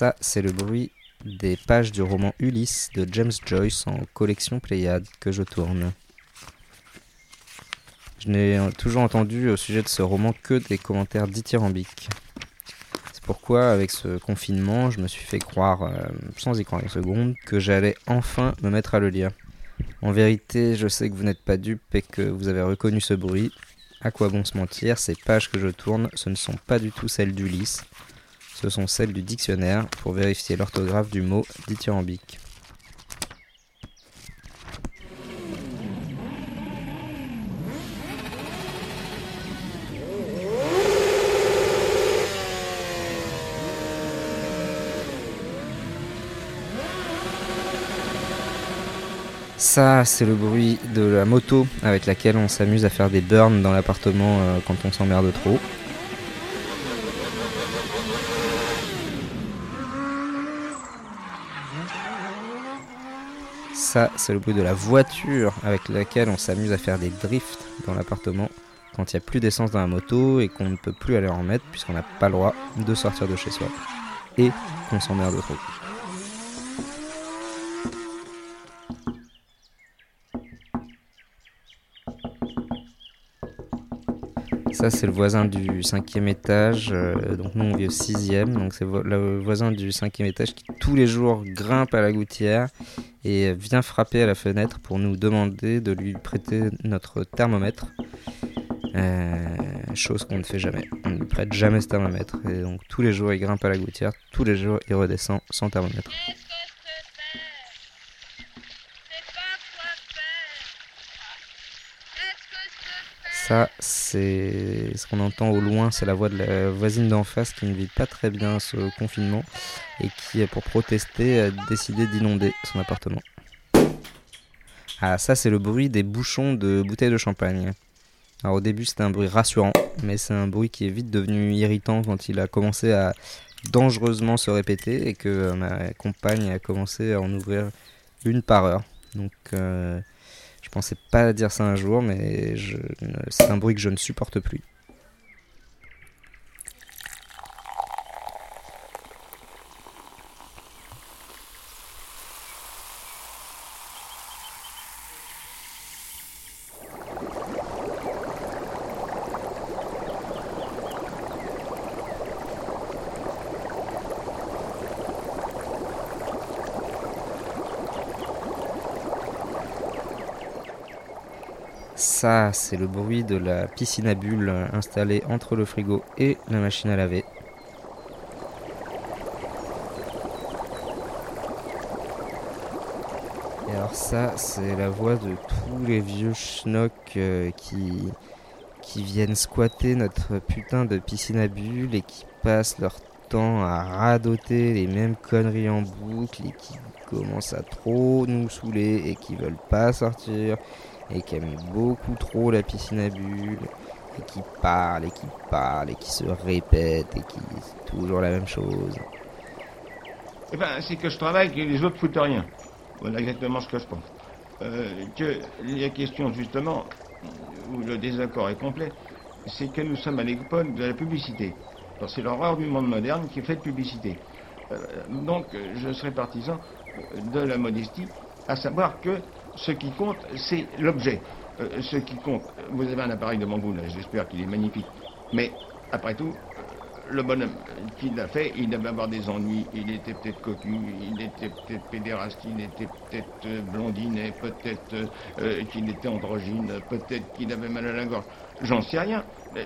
Ça, c'est le bruit des pages du roman Ulysse de James Joyce en collection Pléiade que je tourne. Je n'ai toujours entendu au sujet de ce roman que des commentaires dithyrambiques. C'est pourquoi, avec ce confinement, je me suis fait croire, euh, sans y croire une seconde, que j'allais enfin me mettre à le lire. En vérité, je sais que vous n'êtes pas dupe et que vous avez reconnu ce bruit. À quoi bon se mentir, ces pages que je tourne, ce ne sont pas du tout celles d'Ulysse. Ce sont celles du dictionnaire pour vérifier l'orthographe du mot dithyrambique. Ça, c'est le bruit de la moto avec laquelle on s'amuse à faire des burns dans l'appartement euh, quand on s'emmerde trop. Ça, c'est le bruit de la voiture avec laquelle on s'amuse à faire des drifts dans l'appartement quand il n'y a plus d'essence dans la moto et qu'on ne peut plus aller en mettre puisqu'on n'a pas le droit de sortir de chez soi et qu'on s'emmerde trop. Ça, c'est le voisin du cinquième étage. euh, donc, nous, on vit au sixième. Donc, c'est le voisin du cinquième étage qui, tous les jours, grimpe à la gouttière et vient frapper à la fenêtre pour nous demander de lui prêter notre thermomètre. Euh, chose qu'on ne fait jamais. On ne prête jamais ce thermomètre. Et donc, tous les jours, il grimpe à la gouttière. Tous les jours, il redescend sans thermomètre. Ça, c'est ce qu'on entend au loin, c'est la voix de la voisine d'en face qui ne vit pas très bien ce confinement et qui, pour protester, a décidé d'inonder son appartement. Ah, ça, c'est le bruit des bouchons de bouteilles de champagne. Alors, au début, c'était un bruit rassurant, mais c'est un bruit qui est vite devenu irritant quand il a commencé à dangereusement se répéter et que euh, ma compagne a commencé à en ouvrir une par heure. Donc, euh, je pensais pas dire ça un jour, mais c'est un bruit que je ne supporte plus. Ça, c'est le bruit de la piscine à bulles installée entre le frigo et la machine à laver. Et alors ça, c'est la voix de tous les vieux schnocks euh, qui, qui viennent squatter notre putain de piscine à bulles et qui passent leur temps à radoter les mêmes conneries en boucle et qui commencent à trop nous saouler et qui veulent pas sortir et qui aiment beaucoup trop la piscine à bulles et qui parlent et qui parlent et qui se répètent et qui c'est toujours la même chose. Eh ben, c'est que je travaille et les autres foutent rien. Voilà exactement ce que je pense. Euh, que la question, justement, où le désaccord est complet, c'est que nous sommes à l'époque de la publicité. C'est l'horreur du monde moderne qui fait de publicité. Euh, donc, je serais partisan de la modestie, à savoir que Ce qui compte, c'est l'objet. Euh, ce qui compte, vous avez un appareil devant vous, j'espère qu'il est magnifique. Mais, après tout, euh, le bonhomme qui l'a fait, il devait avoir des ennuis, il était peut-être cocu, il était peut-être pédéraste, il était peut-être euh, blondinet, peut-être qu'il était androgyne, peut-être qu'il avait mal à la gorge. J'en sais rien.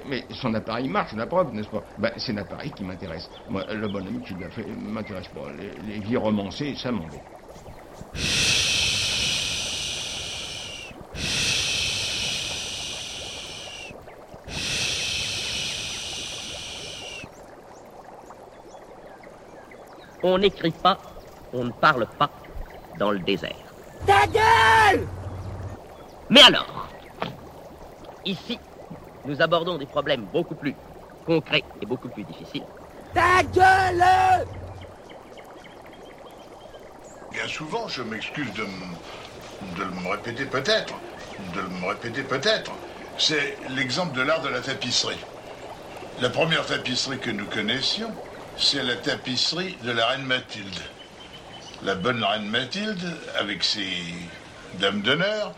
Mais, son appareil marche, la preuve, n'est-ce pas? Ben, C'est l'appareil qui m'intéresse. Moi, le bonhomme qui l'a fait m'intéresse pas. Les, les vies romancées, ça m'embête. On n'écrit pas, on ne parle pas dans le désert. Ta gueule Mais alors, ici, nous abordons des problèmes beaucoup plus concrets et beaucoup plus difficiles. Ta gueule Bien souvent, je m'excuse de, de me répéter peut-être, de me répéter peut-être. C'est l'exemple de l'art de la tapisserie. La première tapisserie que nous connaissions, c'est la tapisserie de la reine Mathilde. La bonne reine Mathilde, avec ses dames d'honneur,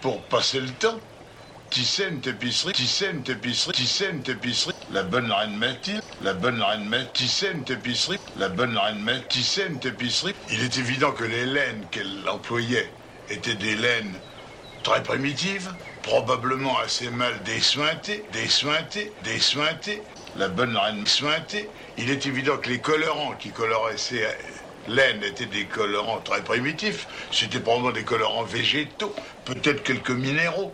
pour passer le temps, tissait tapisserie, tissait tapisserie, tissait tapisserie. La bonne reine Mathilde, la bonne reine Mathilde, tissait tapisserie, la bonne reine Mathilde, tissait tapisserie. Il est évident que les laines qu'elle employait étaient des laines très primitives, probablement assez mal dessointées, dessointées, dessointées. La bonne reine sointée. Il est évident que les colorants qui coloraient ces laines étaient des colorants très primitifs. C'était probablement des colorants végétaux, peut-être quelques minéraux.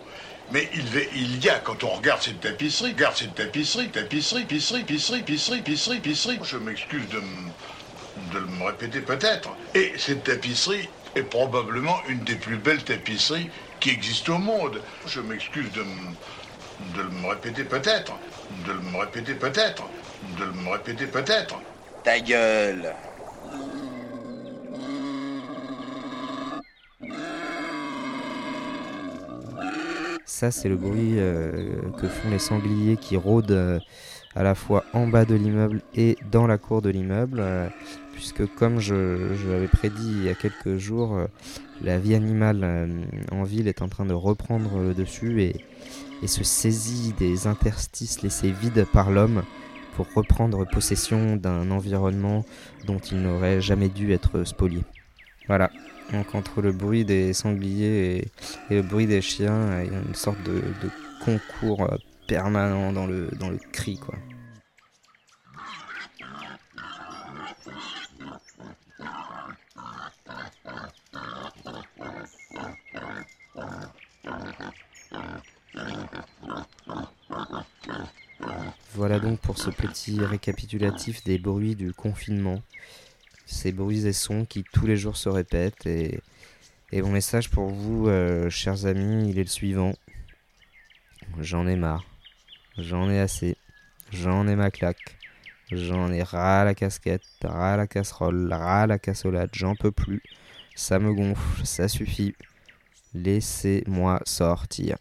Mais il, y a, quand on regarde cette tapisserie, regarde cette tapisserie, tapisserie, pisserie, pisserie, pisserie, pisserie, pisserie. Je m'excuse de, me répéter peut-être. Et cette tapisserie est probablement une des plus belles tapisseries qui existent au monde. Je m'excuse de, de me répéter peut-être, de me répéter peut-être, de me répéter peut-être. Ta gueule Ça, c'est le bruit euh, que font les sangliers qui rôdent euh, à la fois en bas de l'immeuble et dans la cour de l'immeuble, euh, puisque comme je, je l'avais prédit il y a quelques jours, euh, la vie animale euh, en ville est en train de reprendre le dessus et, et se saisit des interstices laissés vides par l'homme pour reprendre possession d'un environnement dont il n'aurait jamais dû être spolié. Voilà. Donc entre le bruit des sangliers et, le bruit des chiens, il y a une sorte de, de concours euh, permanent dans le, dans le cri, quoi. Voilà donc pour ce petit récapitulatif des bruits du confinement. Ces bruits et sons qui tous les jours se répètent. Et, mon message pour vous, euh, chers amis, il est le suivant. J'en ai marre. J'en ai assez. J'en ai ma claque. J'en ai ras la casquette, ras la casserole, ras la cassolade. J'en peux plus. Ça me gonfle, ça suffit. Laissez-moi sortir.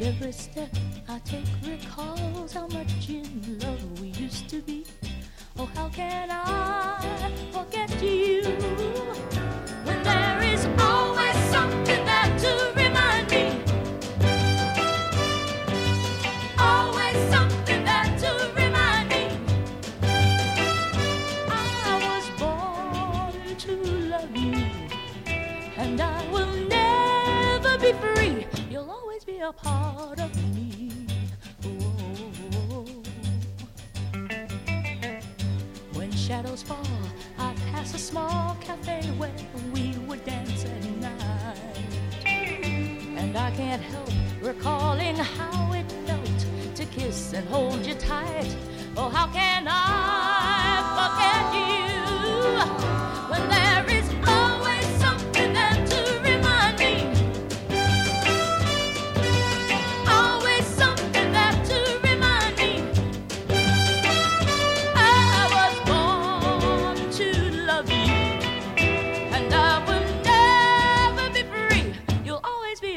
And every step I take recalls how much in love we used to be. Oh, how can I forget you when there is always something there to a part of me. Oh. When shadows fall, I pass a small cafe where we would dance at night. And I can't help recalling how it felt to kiss and hold you tight. Oh, how can I forget you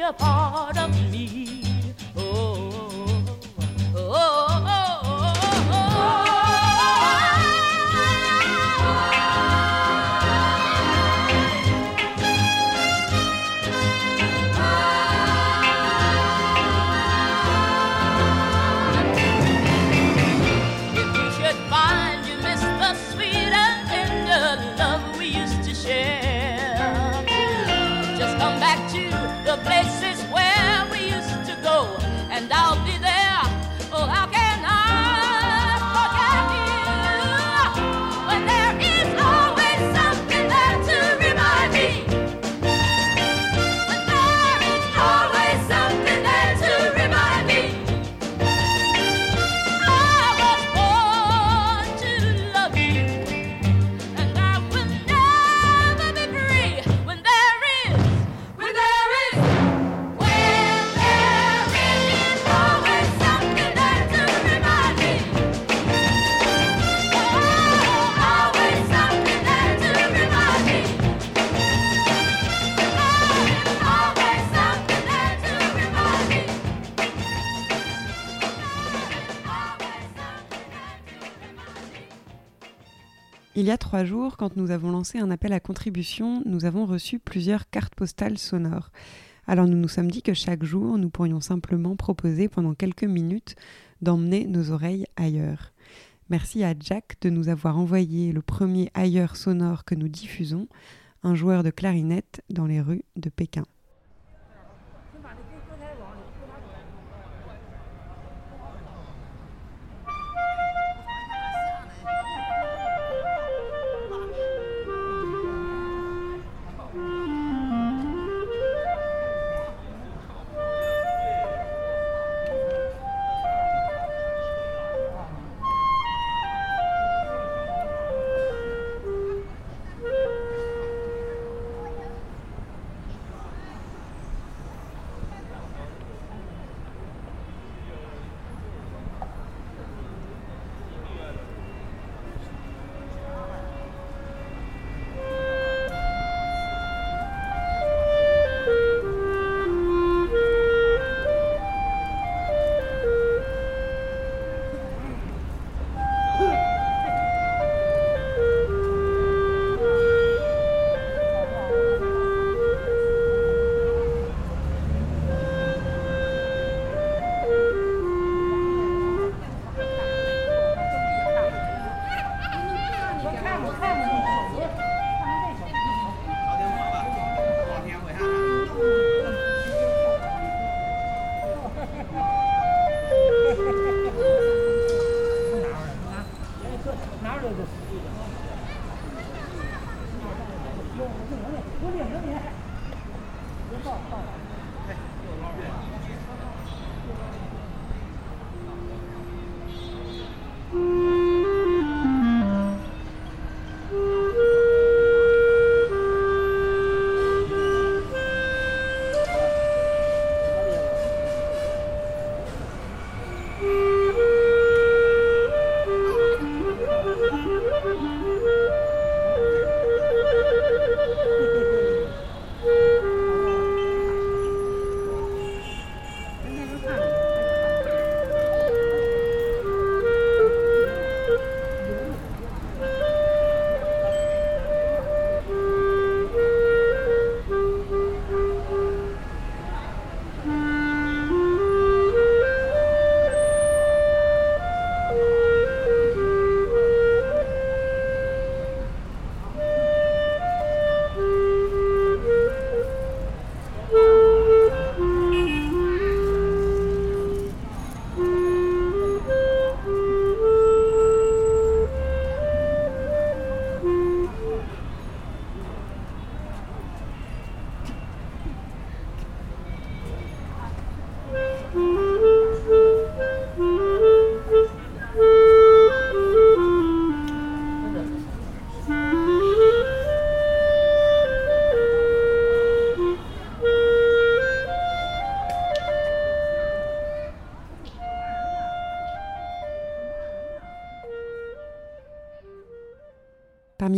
a part of me. Trois jours, quand nous avons lancé un appel à contribution, nous avons reçu plusieurs cartes postales sonores. Alors nous nous sommes dit que chaque jour, nous pourrions simplement proposer pendant quelques minutes d'emmener nos oreilles ailleurs. Merci à Jack de nous avoir envoyé le premier ailleurs sonore que nous diffusons, un joueur de clarinette dans les rues de Pékin.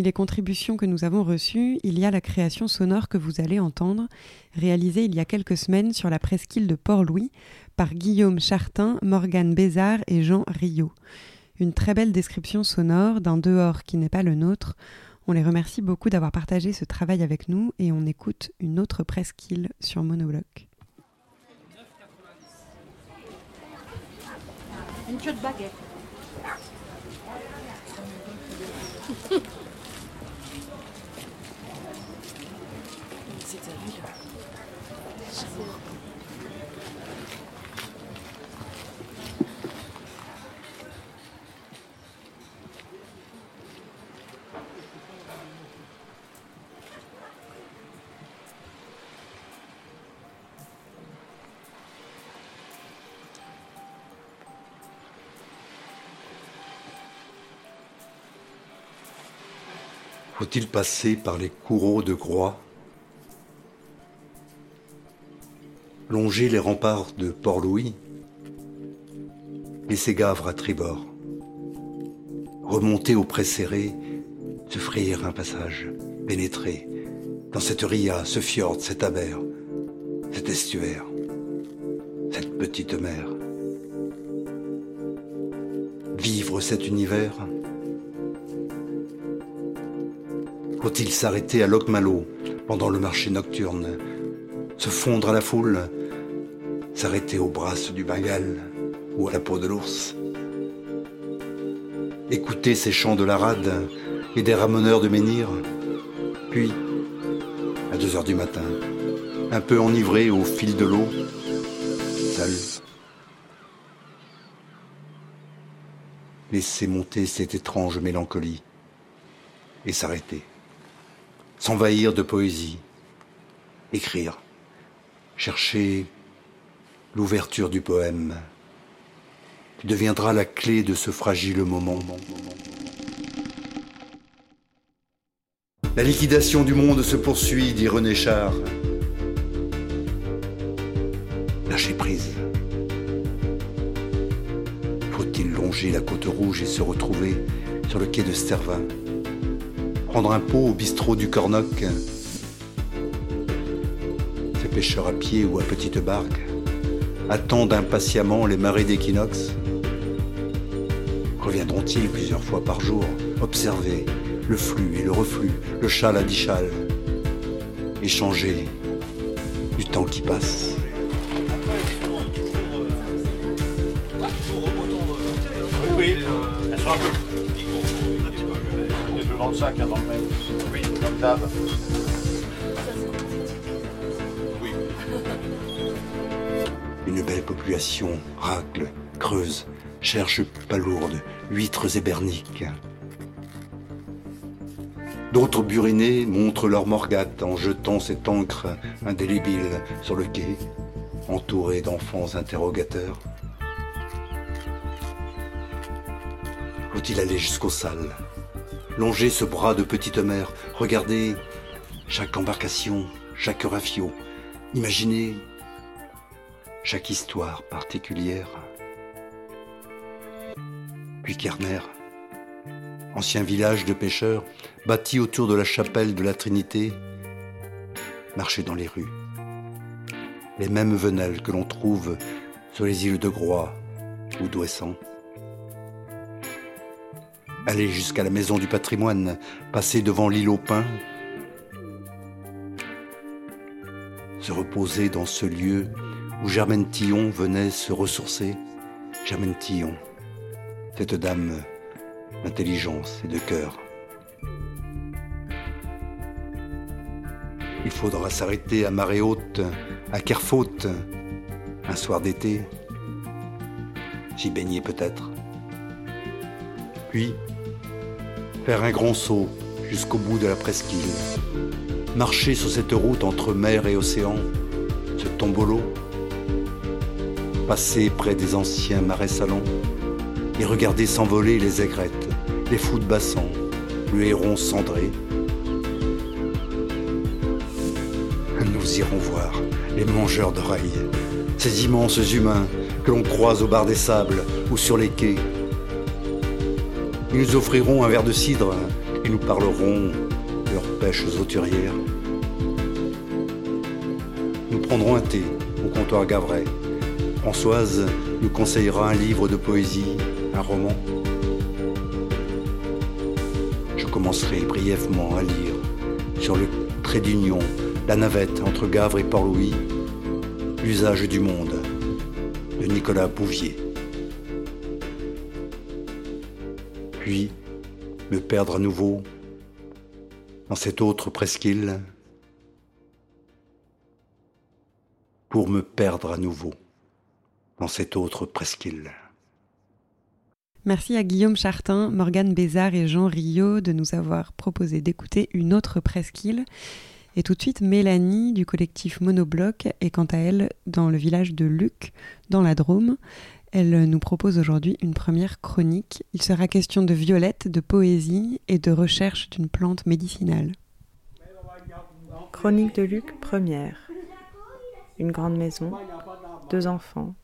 Les contributions que nous avons reçues, il y a la création sonore que vous allez entendre, réalisée il y a quelques semaines sur la presqu'île de Port-Louis par Guillaume Chartin, Morgane Bézard et Jean Rio. Une très belle description sonore d'un dehors qui n'est pas le nôtre. On les remercie beaucoup d'avoir partagé ce travail avec nous et on écoute une autre presqu'île sur Monobloc. Une queue de baguette. Faut-il passer par les courreaux de Groix Longer les remparts de Port-Louis? Et ses gavres à tribord? Remonter au serré, se frayer un passage, pénétrer? Dans cette ria, ce fjord, cet aber, cet estuaire, cette petite mer? Vivre cet univers? Faut-il s'arrêter à Locmalo pendant le marché nocturne Se fondre à la foule S'arrêter aux brasses du Bengale ou à la peau de l'ours Écouter ces chants de la rade et des ramoneurs de menhir Puis, à deux heures du matin, un peu enivré au fil de l'eau, seul, laisser monter cette étrange mélancolie et s'arrêter s'envahir de poésie, écrire, chercher l'ouverture du poème, qui deviendra la clé de ce fragile moment. La liquidation du monde se poursuit, dit René Char. Lâcher prise. Faut-il longer la côte rouge et se retrouver sur le quai de Stervin prendre un pot au bistrot du Cornoc. Ces pêcheurs à pied ou à petite barque attendent impatiemment les marées d'équinoxe. Reviendront-ils plusieurs fois par jour observer le flux et le reflux, le châle à dix échanger du temps qui passe? Oui, une belle population racle, creuse, cherche palourdes, huîtres héberniques. D'autres burinés montrent leur morgate en jetant cette encre indélébile sur le quai, entourée d'enfants interrogateurs. Faut-il aller jusqu'aux salles Longer ce bras de petite mer, regarder chaque embarcation, chaque rafio, imaginer chaque histoire particulière. Puis Kerner, ancien village de pêcheurs, bâti autour de la chapelle de la Trinité, marcher dans les rues. Les mêmes venelles que l'on trouve sur les îles de Groix ou d'Ouessant aller jusqu'à la maison du patrimoine, passer devant l'île aux pins, se reposer dans ce lieu où Germaine Tillon venait se ressourcer. Germaine Tillon, cette dame d'intelligence et de cœur. Il faudra s'arrêter à marée haute, à Kerfaute, un soir d'été. J'y baignais peut-être. Puis, faire un grand saut jusqu'au bout de la presqu'île, marcher sur cette route entre mer et océan, ce tombolo, passer près des anciens marais salants et regarder s'envoler les aigrettes, les fous de bassan, le héron cendré. Nous irons voir les mangeurs d'oreilles, ces immenses humains que l'on croise au bar des sables ou sur les quais ils nous offriront un verre de cidre et nous parleront de leurs pêches auturières. Nous prendrons un thé au comptoir Gavray. Françoise nous conseillera un livre de poésie, un roman. Je commencerai brièvement à lire sur le trait d'union, la navette entre Gavre et Port-Louis, l'usage du monde de Nicolas Bouvier. Puis me perdre à nouveau dans cette autre presqu'île pour me perdre à nouveau dans cette autre presqu'île. Merci à Guillaume Chartin, Morgane Bézard et Jean Rio de nous avoir proposé d'écouter une autre presqu'île. Et tout de suite, Mélanie du collectif Monobloc est quant à elle dans le village de Luc, dans la Drôme. Elle nous propose aujourd'hui une première chronique. Il sera question de violette, de poésie et de recherche d'une plante médicinale. Chronique de Luc, première. Une grande maison, deux enfants,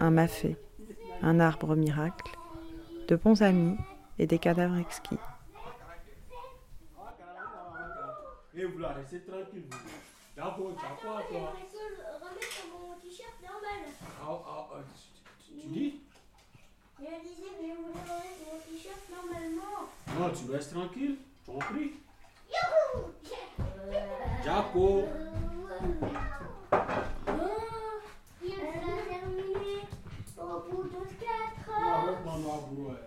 un mafé, un arbre miracle, de bons amis et des cadavres exquis. Et vous la laissez tranquille, vous. D'accord, tu dis? Je disais, mais vous remettre mon t-shirt normalement. Non, tu restes tranquille, je t'en prie. Youhou Jaco Il a terminé au bout de 4 Non, heures. reprends moi, bro, ouais.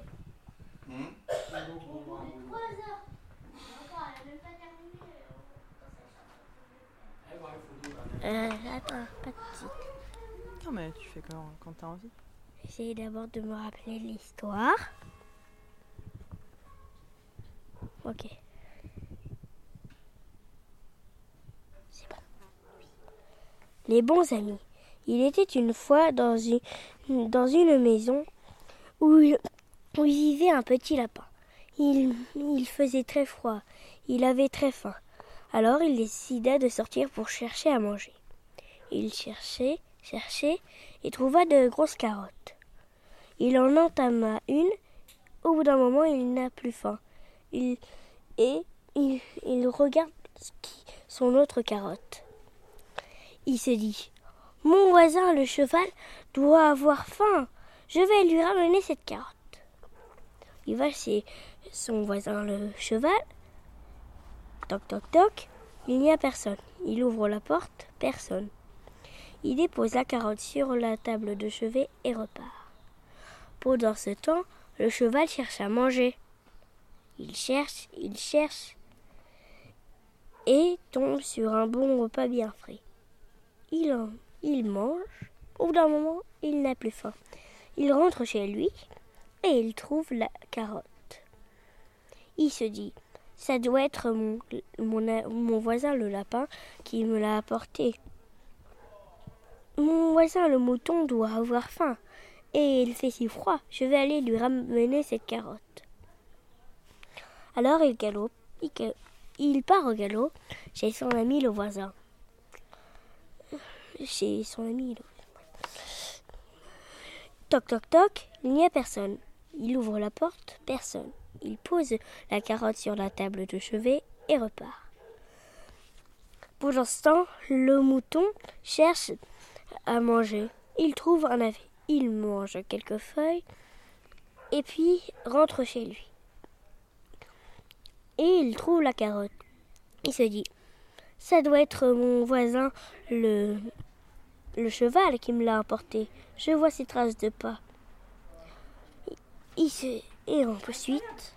Hum? Au bout de 3 heures. Encore, elle n'a même pas terminé. Euh, attends, pas de suite. Non, mais tu fais quand, quand t'as envie. J'essaie d'abord de me rappeler l'histoire. Ok. C'est bon. Les bons amis. Il était une fois dans une, maison où, où vivait un petit lapin. Il, il faisait très froid. Il avait très faim. Alors il décida de sortir pour chercher à manger. Il cherchait, cherchait et trouva de grosses carottes. Il en entama une. Au bout d'un moment, il n'a plus faim. Il, et il, il regarde son autre carotte. Il se dit Mon voisin, le cheval, doit avoir faim. Je vais lui ramener cette carotte. Il va chez son voisin, le cheval. Toc toc toc. Il n'y a personne. Il ouvre la porte. Personne. Il dépose la carotte sur la table de chevet et repart. Pendant ce temps, le cheval cherche à manger. Il cherche, il cherche et tombe sur un bon repas bien frais. Il, en, il mange. Au bout d'un moment, il n'a plus faim. Il rentre chez lui et il trouve la carotte. Il se dit, ça doit être mon, mon, mon voisin le lapin qui me l'a apporté. Mon voisin le mouton doit avoir faim et il fait si froid, je vais aller lui ramener cette carotte. Alors il galope, il, part au galop chez son ami le voisin. Chez son ami le Toc toc toc, il n'y a personne. Il ouvre la porte, personne. Il pose la carotte sur la table de chevet et repart. Ce temps, le mouton cherche à manger. Il trouve un navet. Il mange quelques feuilles et puis rentre chez lui. Et il trouve la carotte. Il se dit, ça doit être mon voisin, le, cheval, qui me l'a apporté. Je vois ses traces de pas. Il se... Et ensuite,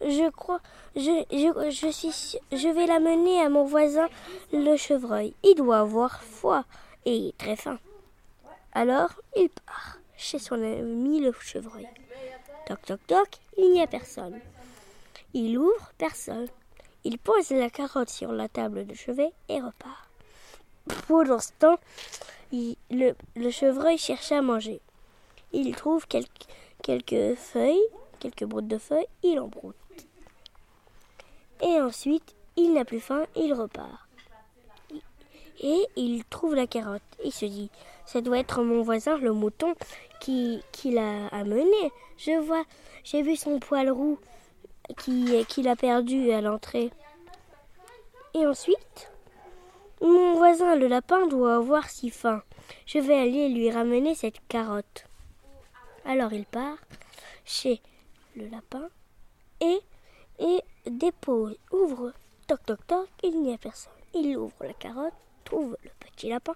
je crois, je, je, je, suis, je vais l'amener à mon voisin, le chevreuil. Il doit avoir foi et très faim. Alors, il part chez son ami le chevreuil. Toc toc toc, il n'y a personne. Il ouvre, personne. Il pose la carotte sur la table de chevet et repart. Pendant ce temps, il- le, chevreuil cherche à manger. Il trouve quelques feuilles, quelques broutes de feuilles, il en broute. Et ensuite, il n'a plus faim, il repart. Et il trouve la carotte. Il se dit, ça doit être mon voisin, le mouton, qui, qui l'a amené. Je vois, j'ai vu son poil roux qui- qu'il a perdu à l'entrée. Et ensuite, mon voisin le lapin doit avoir si faim. Je vais aller lui ramener cette carotte. Alors il part chez le lapin et, et dépose, ouvre, toc toc toc, il n'y a personne. Il ouvre la carotte, trouve le petit lapin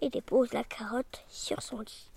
et dépose la carotte sur son lit.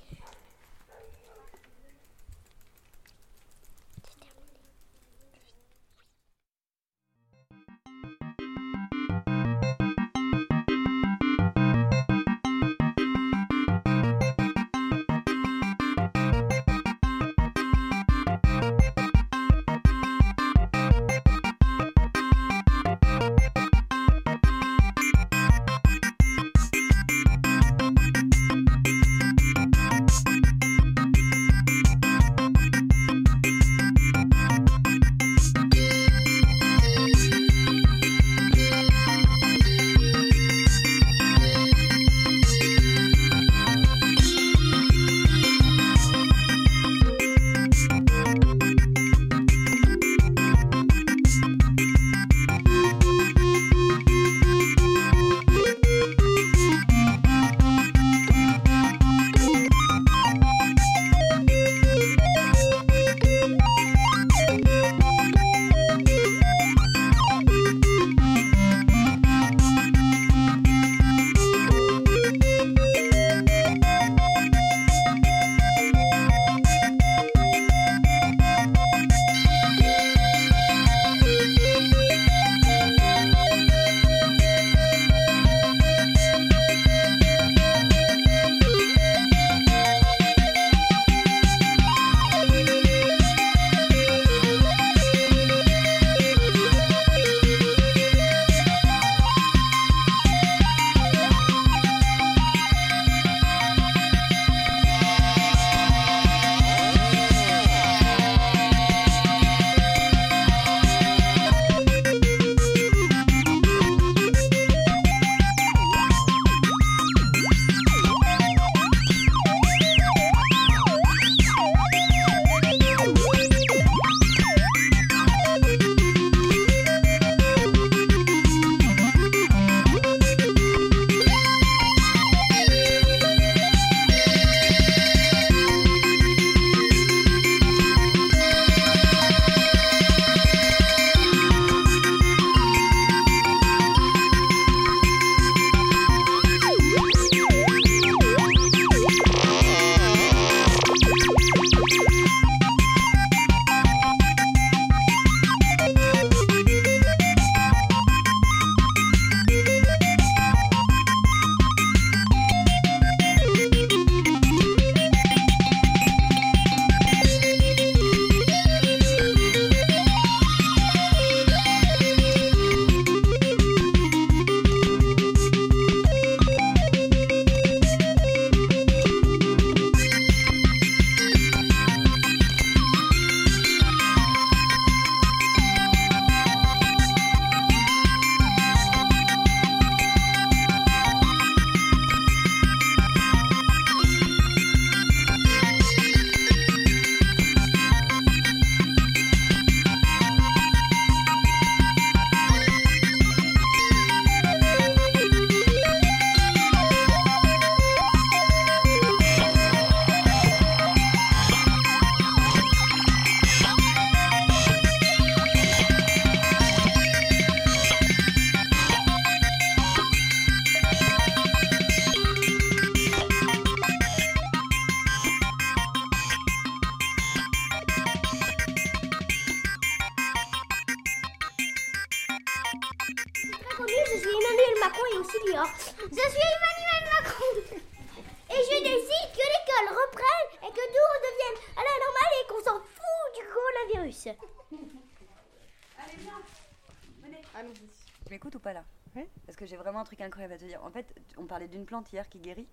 Parce que j'ai vraiment un truc incroyable à te dire. En fait, on parlait d'une plante hier qui guérit.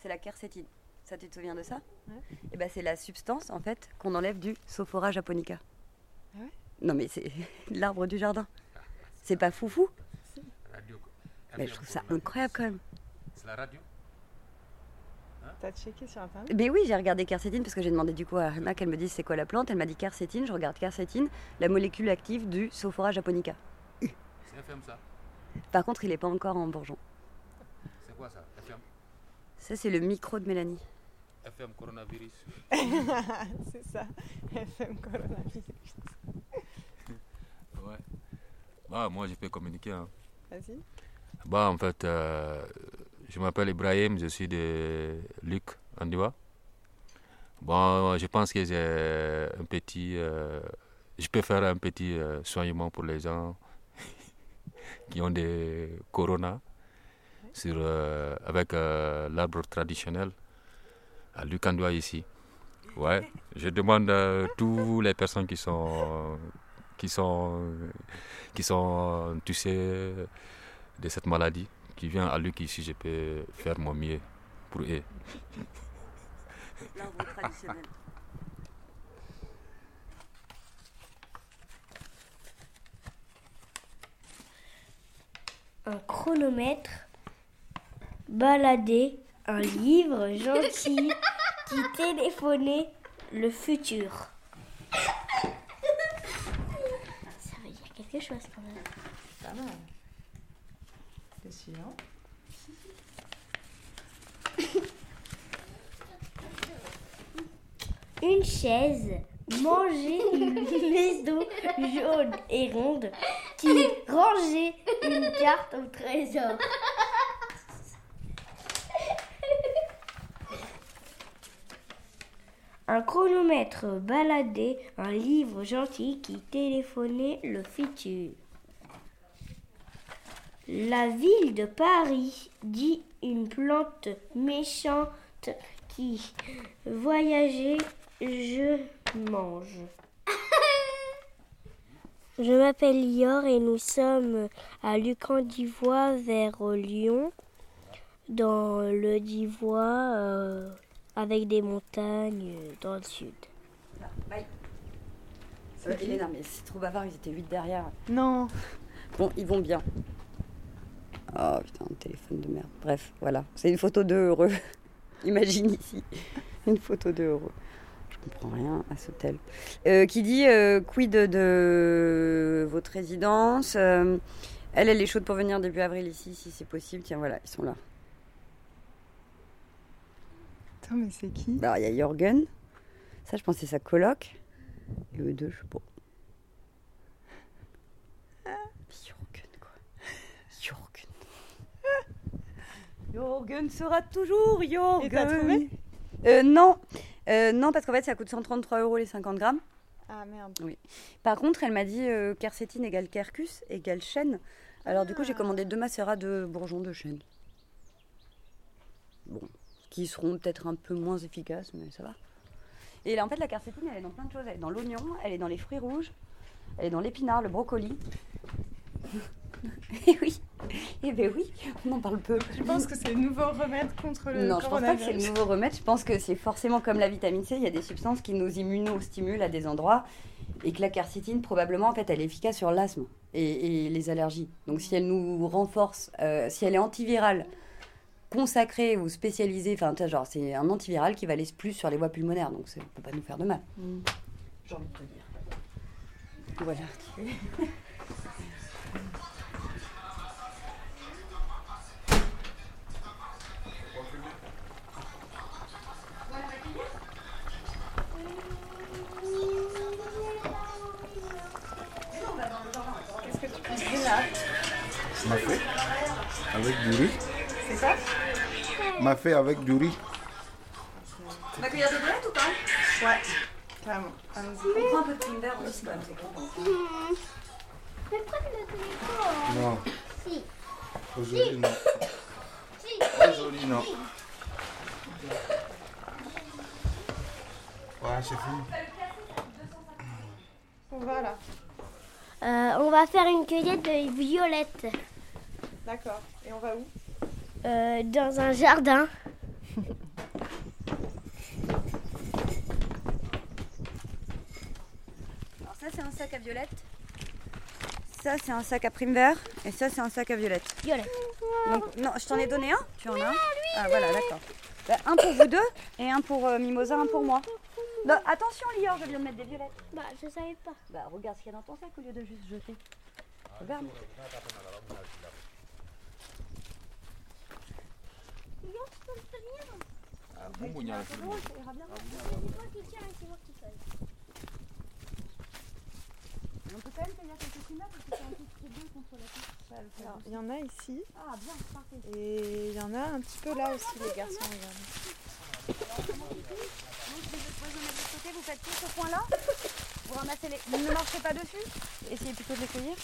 C'est la quercétine. Ça, tu te souviens de ça Et ben, c'est la substance en fait qu'on enlève du Sophora japonica. Ah ouais? Non mais c'est l'arbre du jardin. C'est pas foufou Radio. Mais je trouve ça incroyable quand même. C'est la radio? T'as checké sur internet? Mais oui, j'ai regardé quercétine parce que j'ai demandé du coup à Rima qu'elle me dise c'est quoi la plante. Elle m'a dit quercétine, je regarde quercétine, la molécule active du Sophora japonica. C'est FM ça Par contre, il n'est pas encore en bourgeon. C'est quoi ça FM Ça, c'est le micro de Mélanie. FM coronavirus. c'est ça, FM coronavirus. Ouais. Bah, moi, je peux communiquer. hein. Vas-y. Bah, en fait, euh, je m'appelle Ibrahim, je suis de Luc, Andiwa. Bon, je pense que j'ai un petit. euh, je peux faire un petit euh, soignement pour les gens qui ont des corona sur, euh, avec euh, l'arbre traditionnel à Luc Andiwa ici. Ouais, je demande à toutes les personnes qui sont qui sont qui sont touchées de cette maladie qui vient à Luc ici, je peux faire mon mieux pour eux. Un chronomètre, balader, un livre gentil qui téléphonait le futur. Ça veut dire quelque chose quand même. Pas mal. Le suivant. Une chaise, manger une maison jaune et ronde qui rangeait une carte au trésor. Un chronomètre baladé, un livre gentil qui téléphonait le futur. La ville de Paris dit une plante méchante qui voyageait, je mange. Je m'appelle Lior et nous sommes à Lucan d'Ivoire vers Lyon, dans le d'Ivoire, euh, avec des montagnes dans le sud. Bye. Euh, Elena, mais c'est trop bavard, ils étaient 8 derrière. Non. Bon, ils vont bien. Oh putain, un téléphone de merde. Bref, voilà. C'est une photo de heureux. Imagine ici. Une photo de heureux. Je comprends rien à ce hôtel. Euh, qui dit euh, quid de votre résidence? Euh, Elle, elle est chaude pour venir début avril ici, si c'est possible. Tiens, voilà, ils sont là. Attends, mais c'est qui? Bah, il y a Jorgen. Ça, je pense que c'est sa coloc. Et eux deux, je sais pas. Jorgen, quoi. Jorgen. Jorgen sera toujours Jorgen. Et t'as trouvé? Euh, Non. Euh, non, parce qu'en fait, ça coûte 133 euros les 50 grammes. Ah merde. Oui. Par contre, elle m'a dit euh, quercétine égale quercus égale chêne. Alors, du coup, j'ai commandé deux macérats de bourgeons de chêne. Bon, qui seront peut-être un peu moins efficaces, mais ça va. Et là, en fait, la quercétine, elle est dans plein de choses. Elle est dans l'oignon, elle est dans les fruits rouges, elle est dans l'épinard, le brocoli. Et oui, eh ben oui, on en parle peu. Je pense que c'est le nouveau remède contre le Non, je pense pas que c'est le nouveau remède. Je pense que c'est forcément comme la vitamine C. Il y a des substances qui nous immunostimulent à des endroits. Et que la quercétine, probablement, en fait, elle est efficace sur l'asthme et, et les allergies. Donc, si elle nous renforce, euh, si elle est antivirale, consacrée ou spécialisée, enfin, tu vois, genre, c'est un antiviral qui va aller plus sur les voies pulmonaires. Donc, ça ne peut pas nous faire de mal. J'ai envie de te dire. Voilà. avec du riz. C'est ça M'a fait avec du riz. Ma cuillère de boulette ou pas Ouais, carrément. Allons-y. On prend un peu de aussi, quand même. Non. Si. Aujourd'hui, non. Si. Aujourd'hui, non. Ouais, c'est fini. On va là. Euh, on va faire une cueillette de violettes D'accord. Et on va où? Euh, dans un jardin. Alors ça c'est un sac à violette. Ça c'est un sac à prime vert. Et ça c'est un sac à violette. Violette. Donc, non, je t'en ai donné un Tu en as un Ah voilà, d'accord. Bah, un pour vous deux et un pour euh, Mimosa, un pour moi. Non, attention Lior, je viens de mettre des violettes. Bah, je savais pas. Bah, regarde ce qu'il y a dans ton sac au lieu de juste jeter. Regarde. Lior, tu peux me tenir Ah, bon, bon, il y a un C'est film. bon, ça ira bien. C'est toi qui tiens et c'est moi qui feuille. On peut quand même te dire quelques coups de main parce que c'est un peu très bien contre la tête. Ça, le fait Alors, doucement. il y en a ici. Ah, bien, parfait. Et il y en a un petit peu là aussi, les garçons. regardez. Donc, je vais poser de l'autre côté, vous faites tout ce coin-là. Vous ramassez les. Ne marchez pas dessus. Essayez plutôt de les cueillir.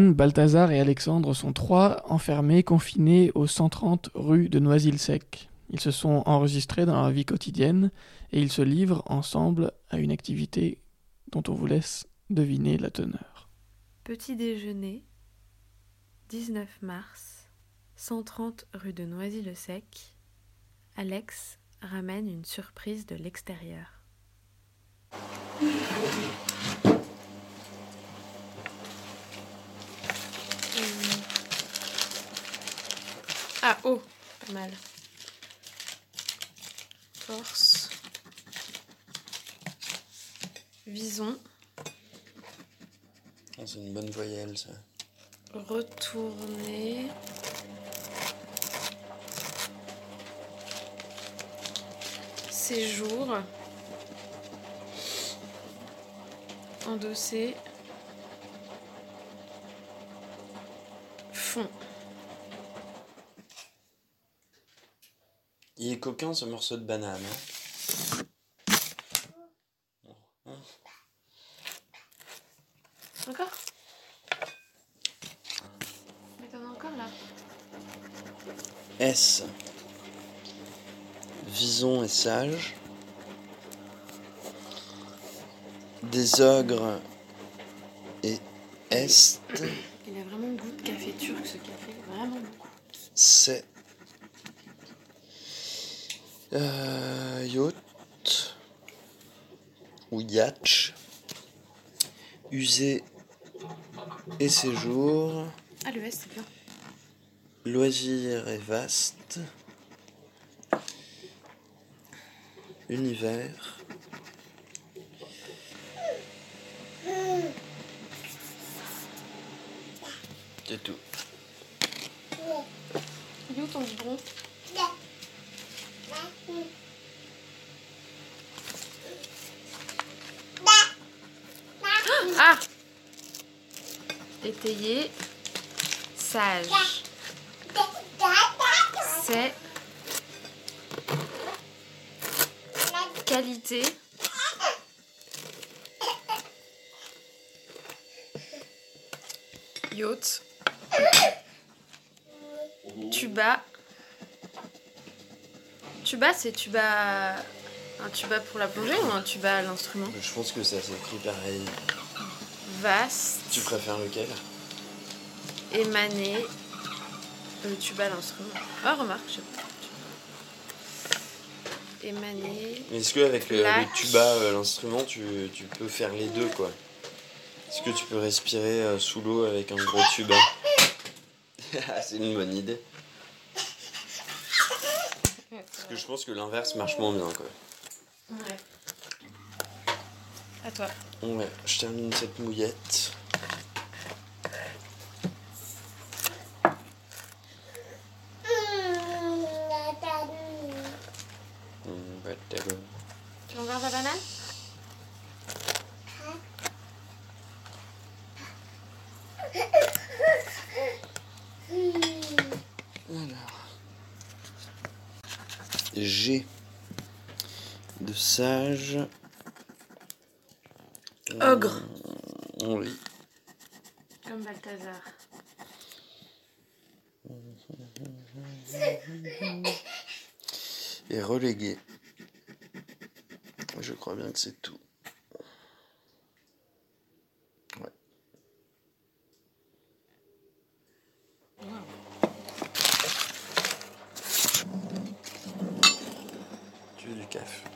Balthazar et Alexandre sont trois enfermés, confinés au 130 rue de Noisy-le-Sec. Ils se sont enregistrés dans leur vie quotidienne et ils se livrent ensemble à une activité dont on vous laisse deviner la teneur. Petit déjeuner, 19 mars, 130 rue de Noisy-le-Sec. Alex ramène une surprise de l'extérieur. Ah, oh, pas mal. Force. Visons. Ah, C'est une bonne voyelle, ça. Retourner. Séjour. Endosser. Fond. Il est coquin, ce morceau de banane. hein. Encore? Mais t'en as encore là? S. Vison et sage. Des ogres et est. Il a vraiment goût de café turc ce café, vraiment beaucoup. C'est. Euh, yacht. Ou yatch. Usé et séjour. Ah le S c'est bien. Loisir et vaste. Univers. C'est tout. Il est où ton biberon Ah Étayé. Sage. C'est. Qualité. Yacht. Tuba. Tuba, c'est tuba. Un tuba pour la plongée ou un tuba à l'instrument? Je pense que ça s'écrit pareil. Vaste, Tu préfères lequel? Émané. Le tuba à l'instrument. Ah, remarque, je sais pas. Émané. Mais Est-ce qu'avec le, le tuba, euh, l'instrument, tu, tu peux faire les deux, quoi? Est-ce que tu peux respirer euh, sous l'eau avec un gros tuba? C'est une bonne idée. Parce que je pense que l'inverse marche moins bien, quoi. Ouais. À toi. Ouais, je termine cette mouillette. Hum, bah, t'as bon. Tu veux encore ta banane Alors. G de sage. Ogre. Euh, oui. Comme Balthazar. Et relégué. Je crois bien que c'est tout. Ouais. Tu veux du café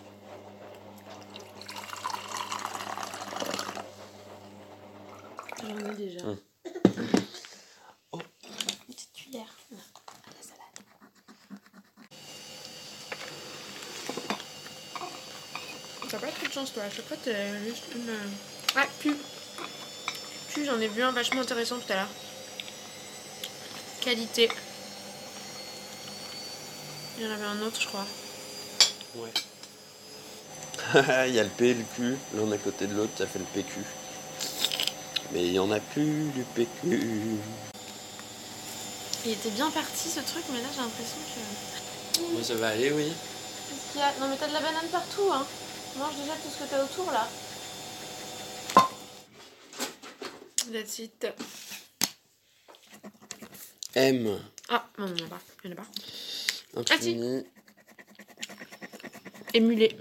J'en ai déjà. Hum. Une petite cuillère. Là, à la salade. T'as pas chaque fois, t'as juste une. euh, Ah, pu. Pu, j'en ai vu un vachement intéressant tout à l'heure. Qualité. Il y en avait un autre, je crois. Ouais. il y a le P et le Q, l'un à côté de l'autre, ça fait le PQ. Mais il y en a plus du PQ. Il était bien parti ce truc, mais là j'ai l'impression que. Moi ça va aller, oui. Qu'il y a Non, mais t'as de la banane partout, hein. Mange déjà tout ce que t'as autour là. That's it. M. Ah, non, il n'y en a pas. Il y en a pas. Infini. Émulé.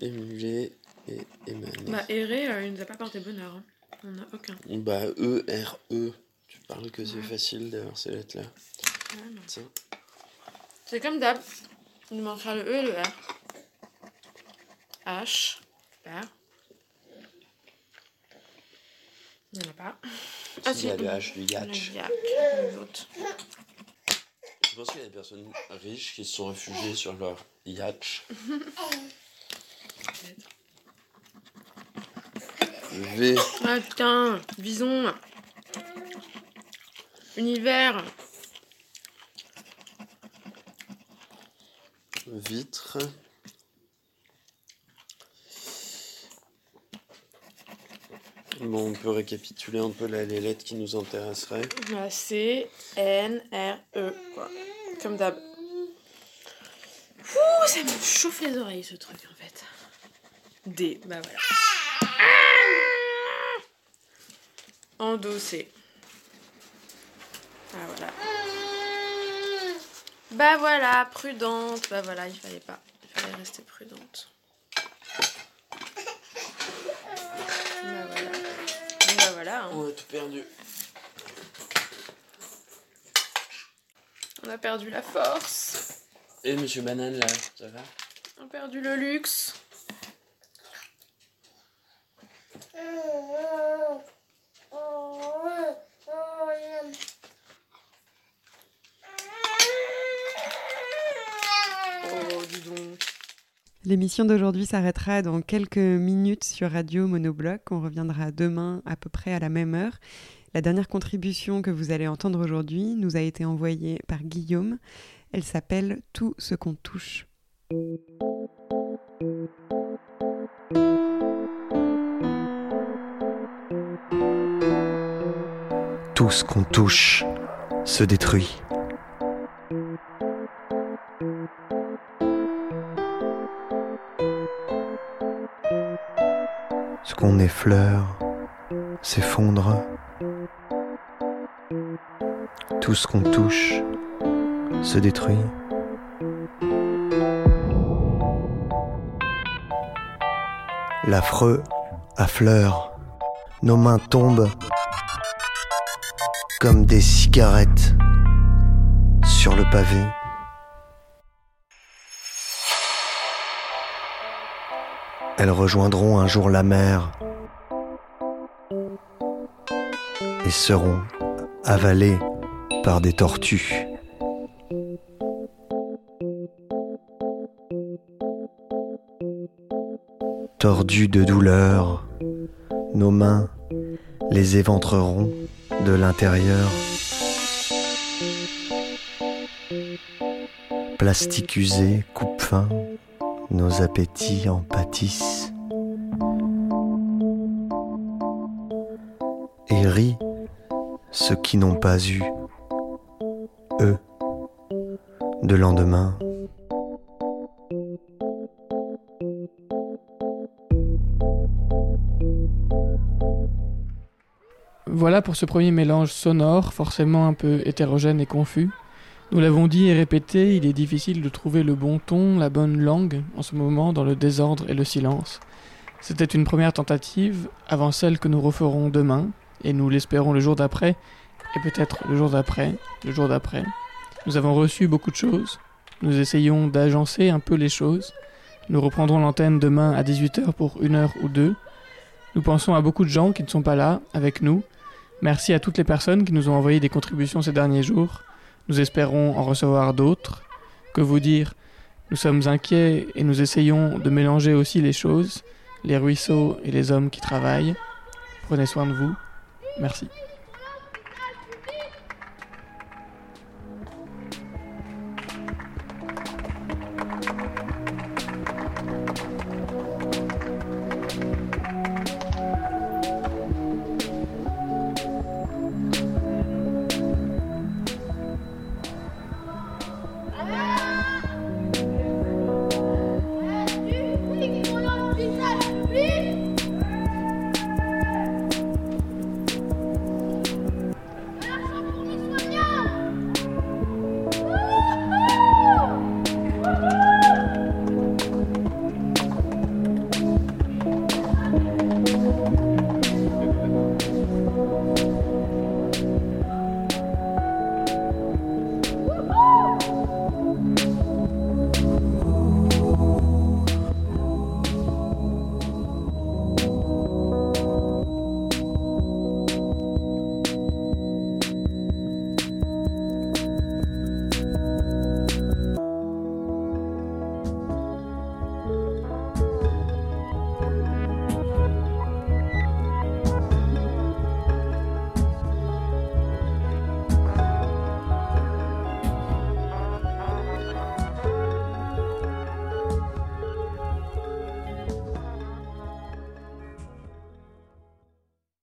Émulé et émané. Bah, erré, euh, il nous a pas porté bonheur. hein. On a aucun. Bah, E, R, E. Tu parles que c'est facile d'avoir ces lettres-là. Ouais, non. Tiens. C'est comme d'hab. Il nous manquera le E et le R. H. R. Il n'y en a pas. Il y a le H du Yatch. Le autres. Je pense qu'il y a des personnes riches qui se sont réfugiées sur leur yacht. V. Ah putain, Bison. Univers. Vitre. Bon, on peut récapituler un peu les lettres qui nous intéresseraient. C, N, R, E. Quoi. Comme d'hab. Ouh, ça me chauffe les oreilles ce truc en fait. D, bah voilà. Endossé. Ah voilà. Bah voilà, prudente. Bah voilà, il fallait pas. Il fallait rester prudente. Voilà. hein. On a tout perdu. On a perdu la force. Et Monsieur Banane là, ça va? On a perdu le luxe. Oh, dis donc. L'émission d'aujourd'hui s'arrêtera dans quelques minutes sur Radio Monobloc. On reviendra demain à peu près à la même heure. La dernière contribution que vous allez entendre aujourd'hui nous a été envoyée par Guillaume. Elle s'appelle Tout ce qu'on touche. Tout ce qu'on touche se détruit. Effleure s'effondre. Tout ce qu'on touche se détruit. L'affreux affleure. Nos mains tombent comme des cigarettes sur le pavé. Elles rejoindront un jour la mer seront avalées par des tortues. Tordues de douleur, nos mains les éventreront de l'intérieur. Plastique usé, coupe fin, nos appétits en pâtissent. Ceux qui n'ont pas eu, eux, de lendemain. Voilà pour ce premier mélange sonore, forcément un peu hétérogène et confus. Nous l'avons dit et répété, il est difficile de trouver le bon ton, la bonne langue, en ce moment, dans le désordre et le silence. C'était une première tentative, avant celle que nous referons demain, et nous l'espérons le jour d'après, et peut-être le jour d'après, le jour d'après. Nous avons reçu beaucoup de choses, nous essayons d'agencer un peu les choses. Nous reprendrons l'antenne demain à 18h pour une heure ou deux. Nous pensons à beaucoup de gens qui ne sont pas là, avec nous. Merci à toutes les personnes qui nous ont envoyé des contributions ces derniers jours. Nous espérons en recevoir d'autres. Que vous dire? Nous sommes inquiets et nous essayons de mélanger aussi les choses, les ruisseaux et les hommes qui travaillent. Prenez soin de vous. Merci.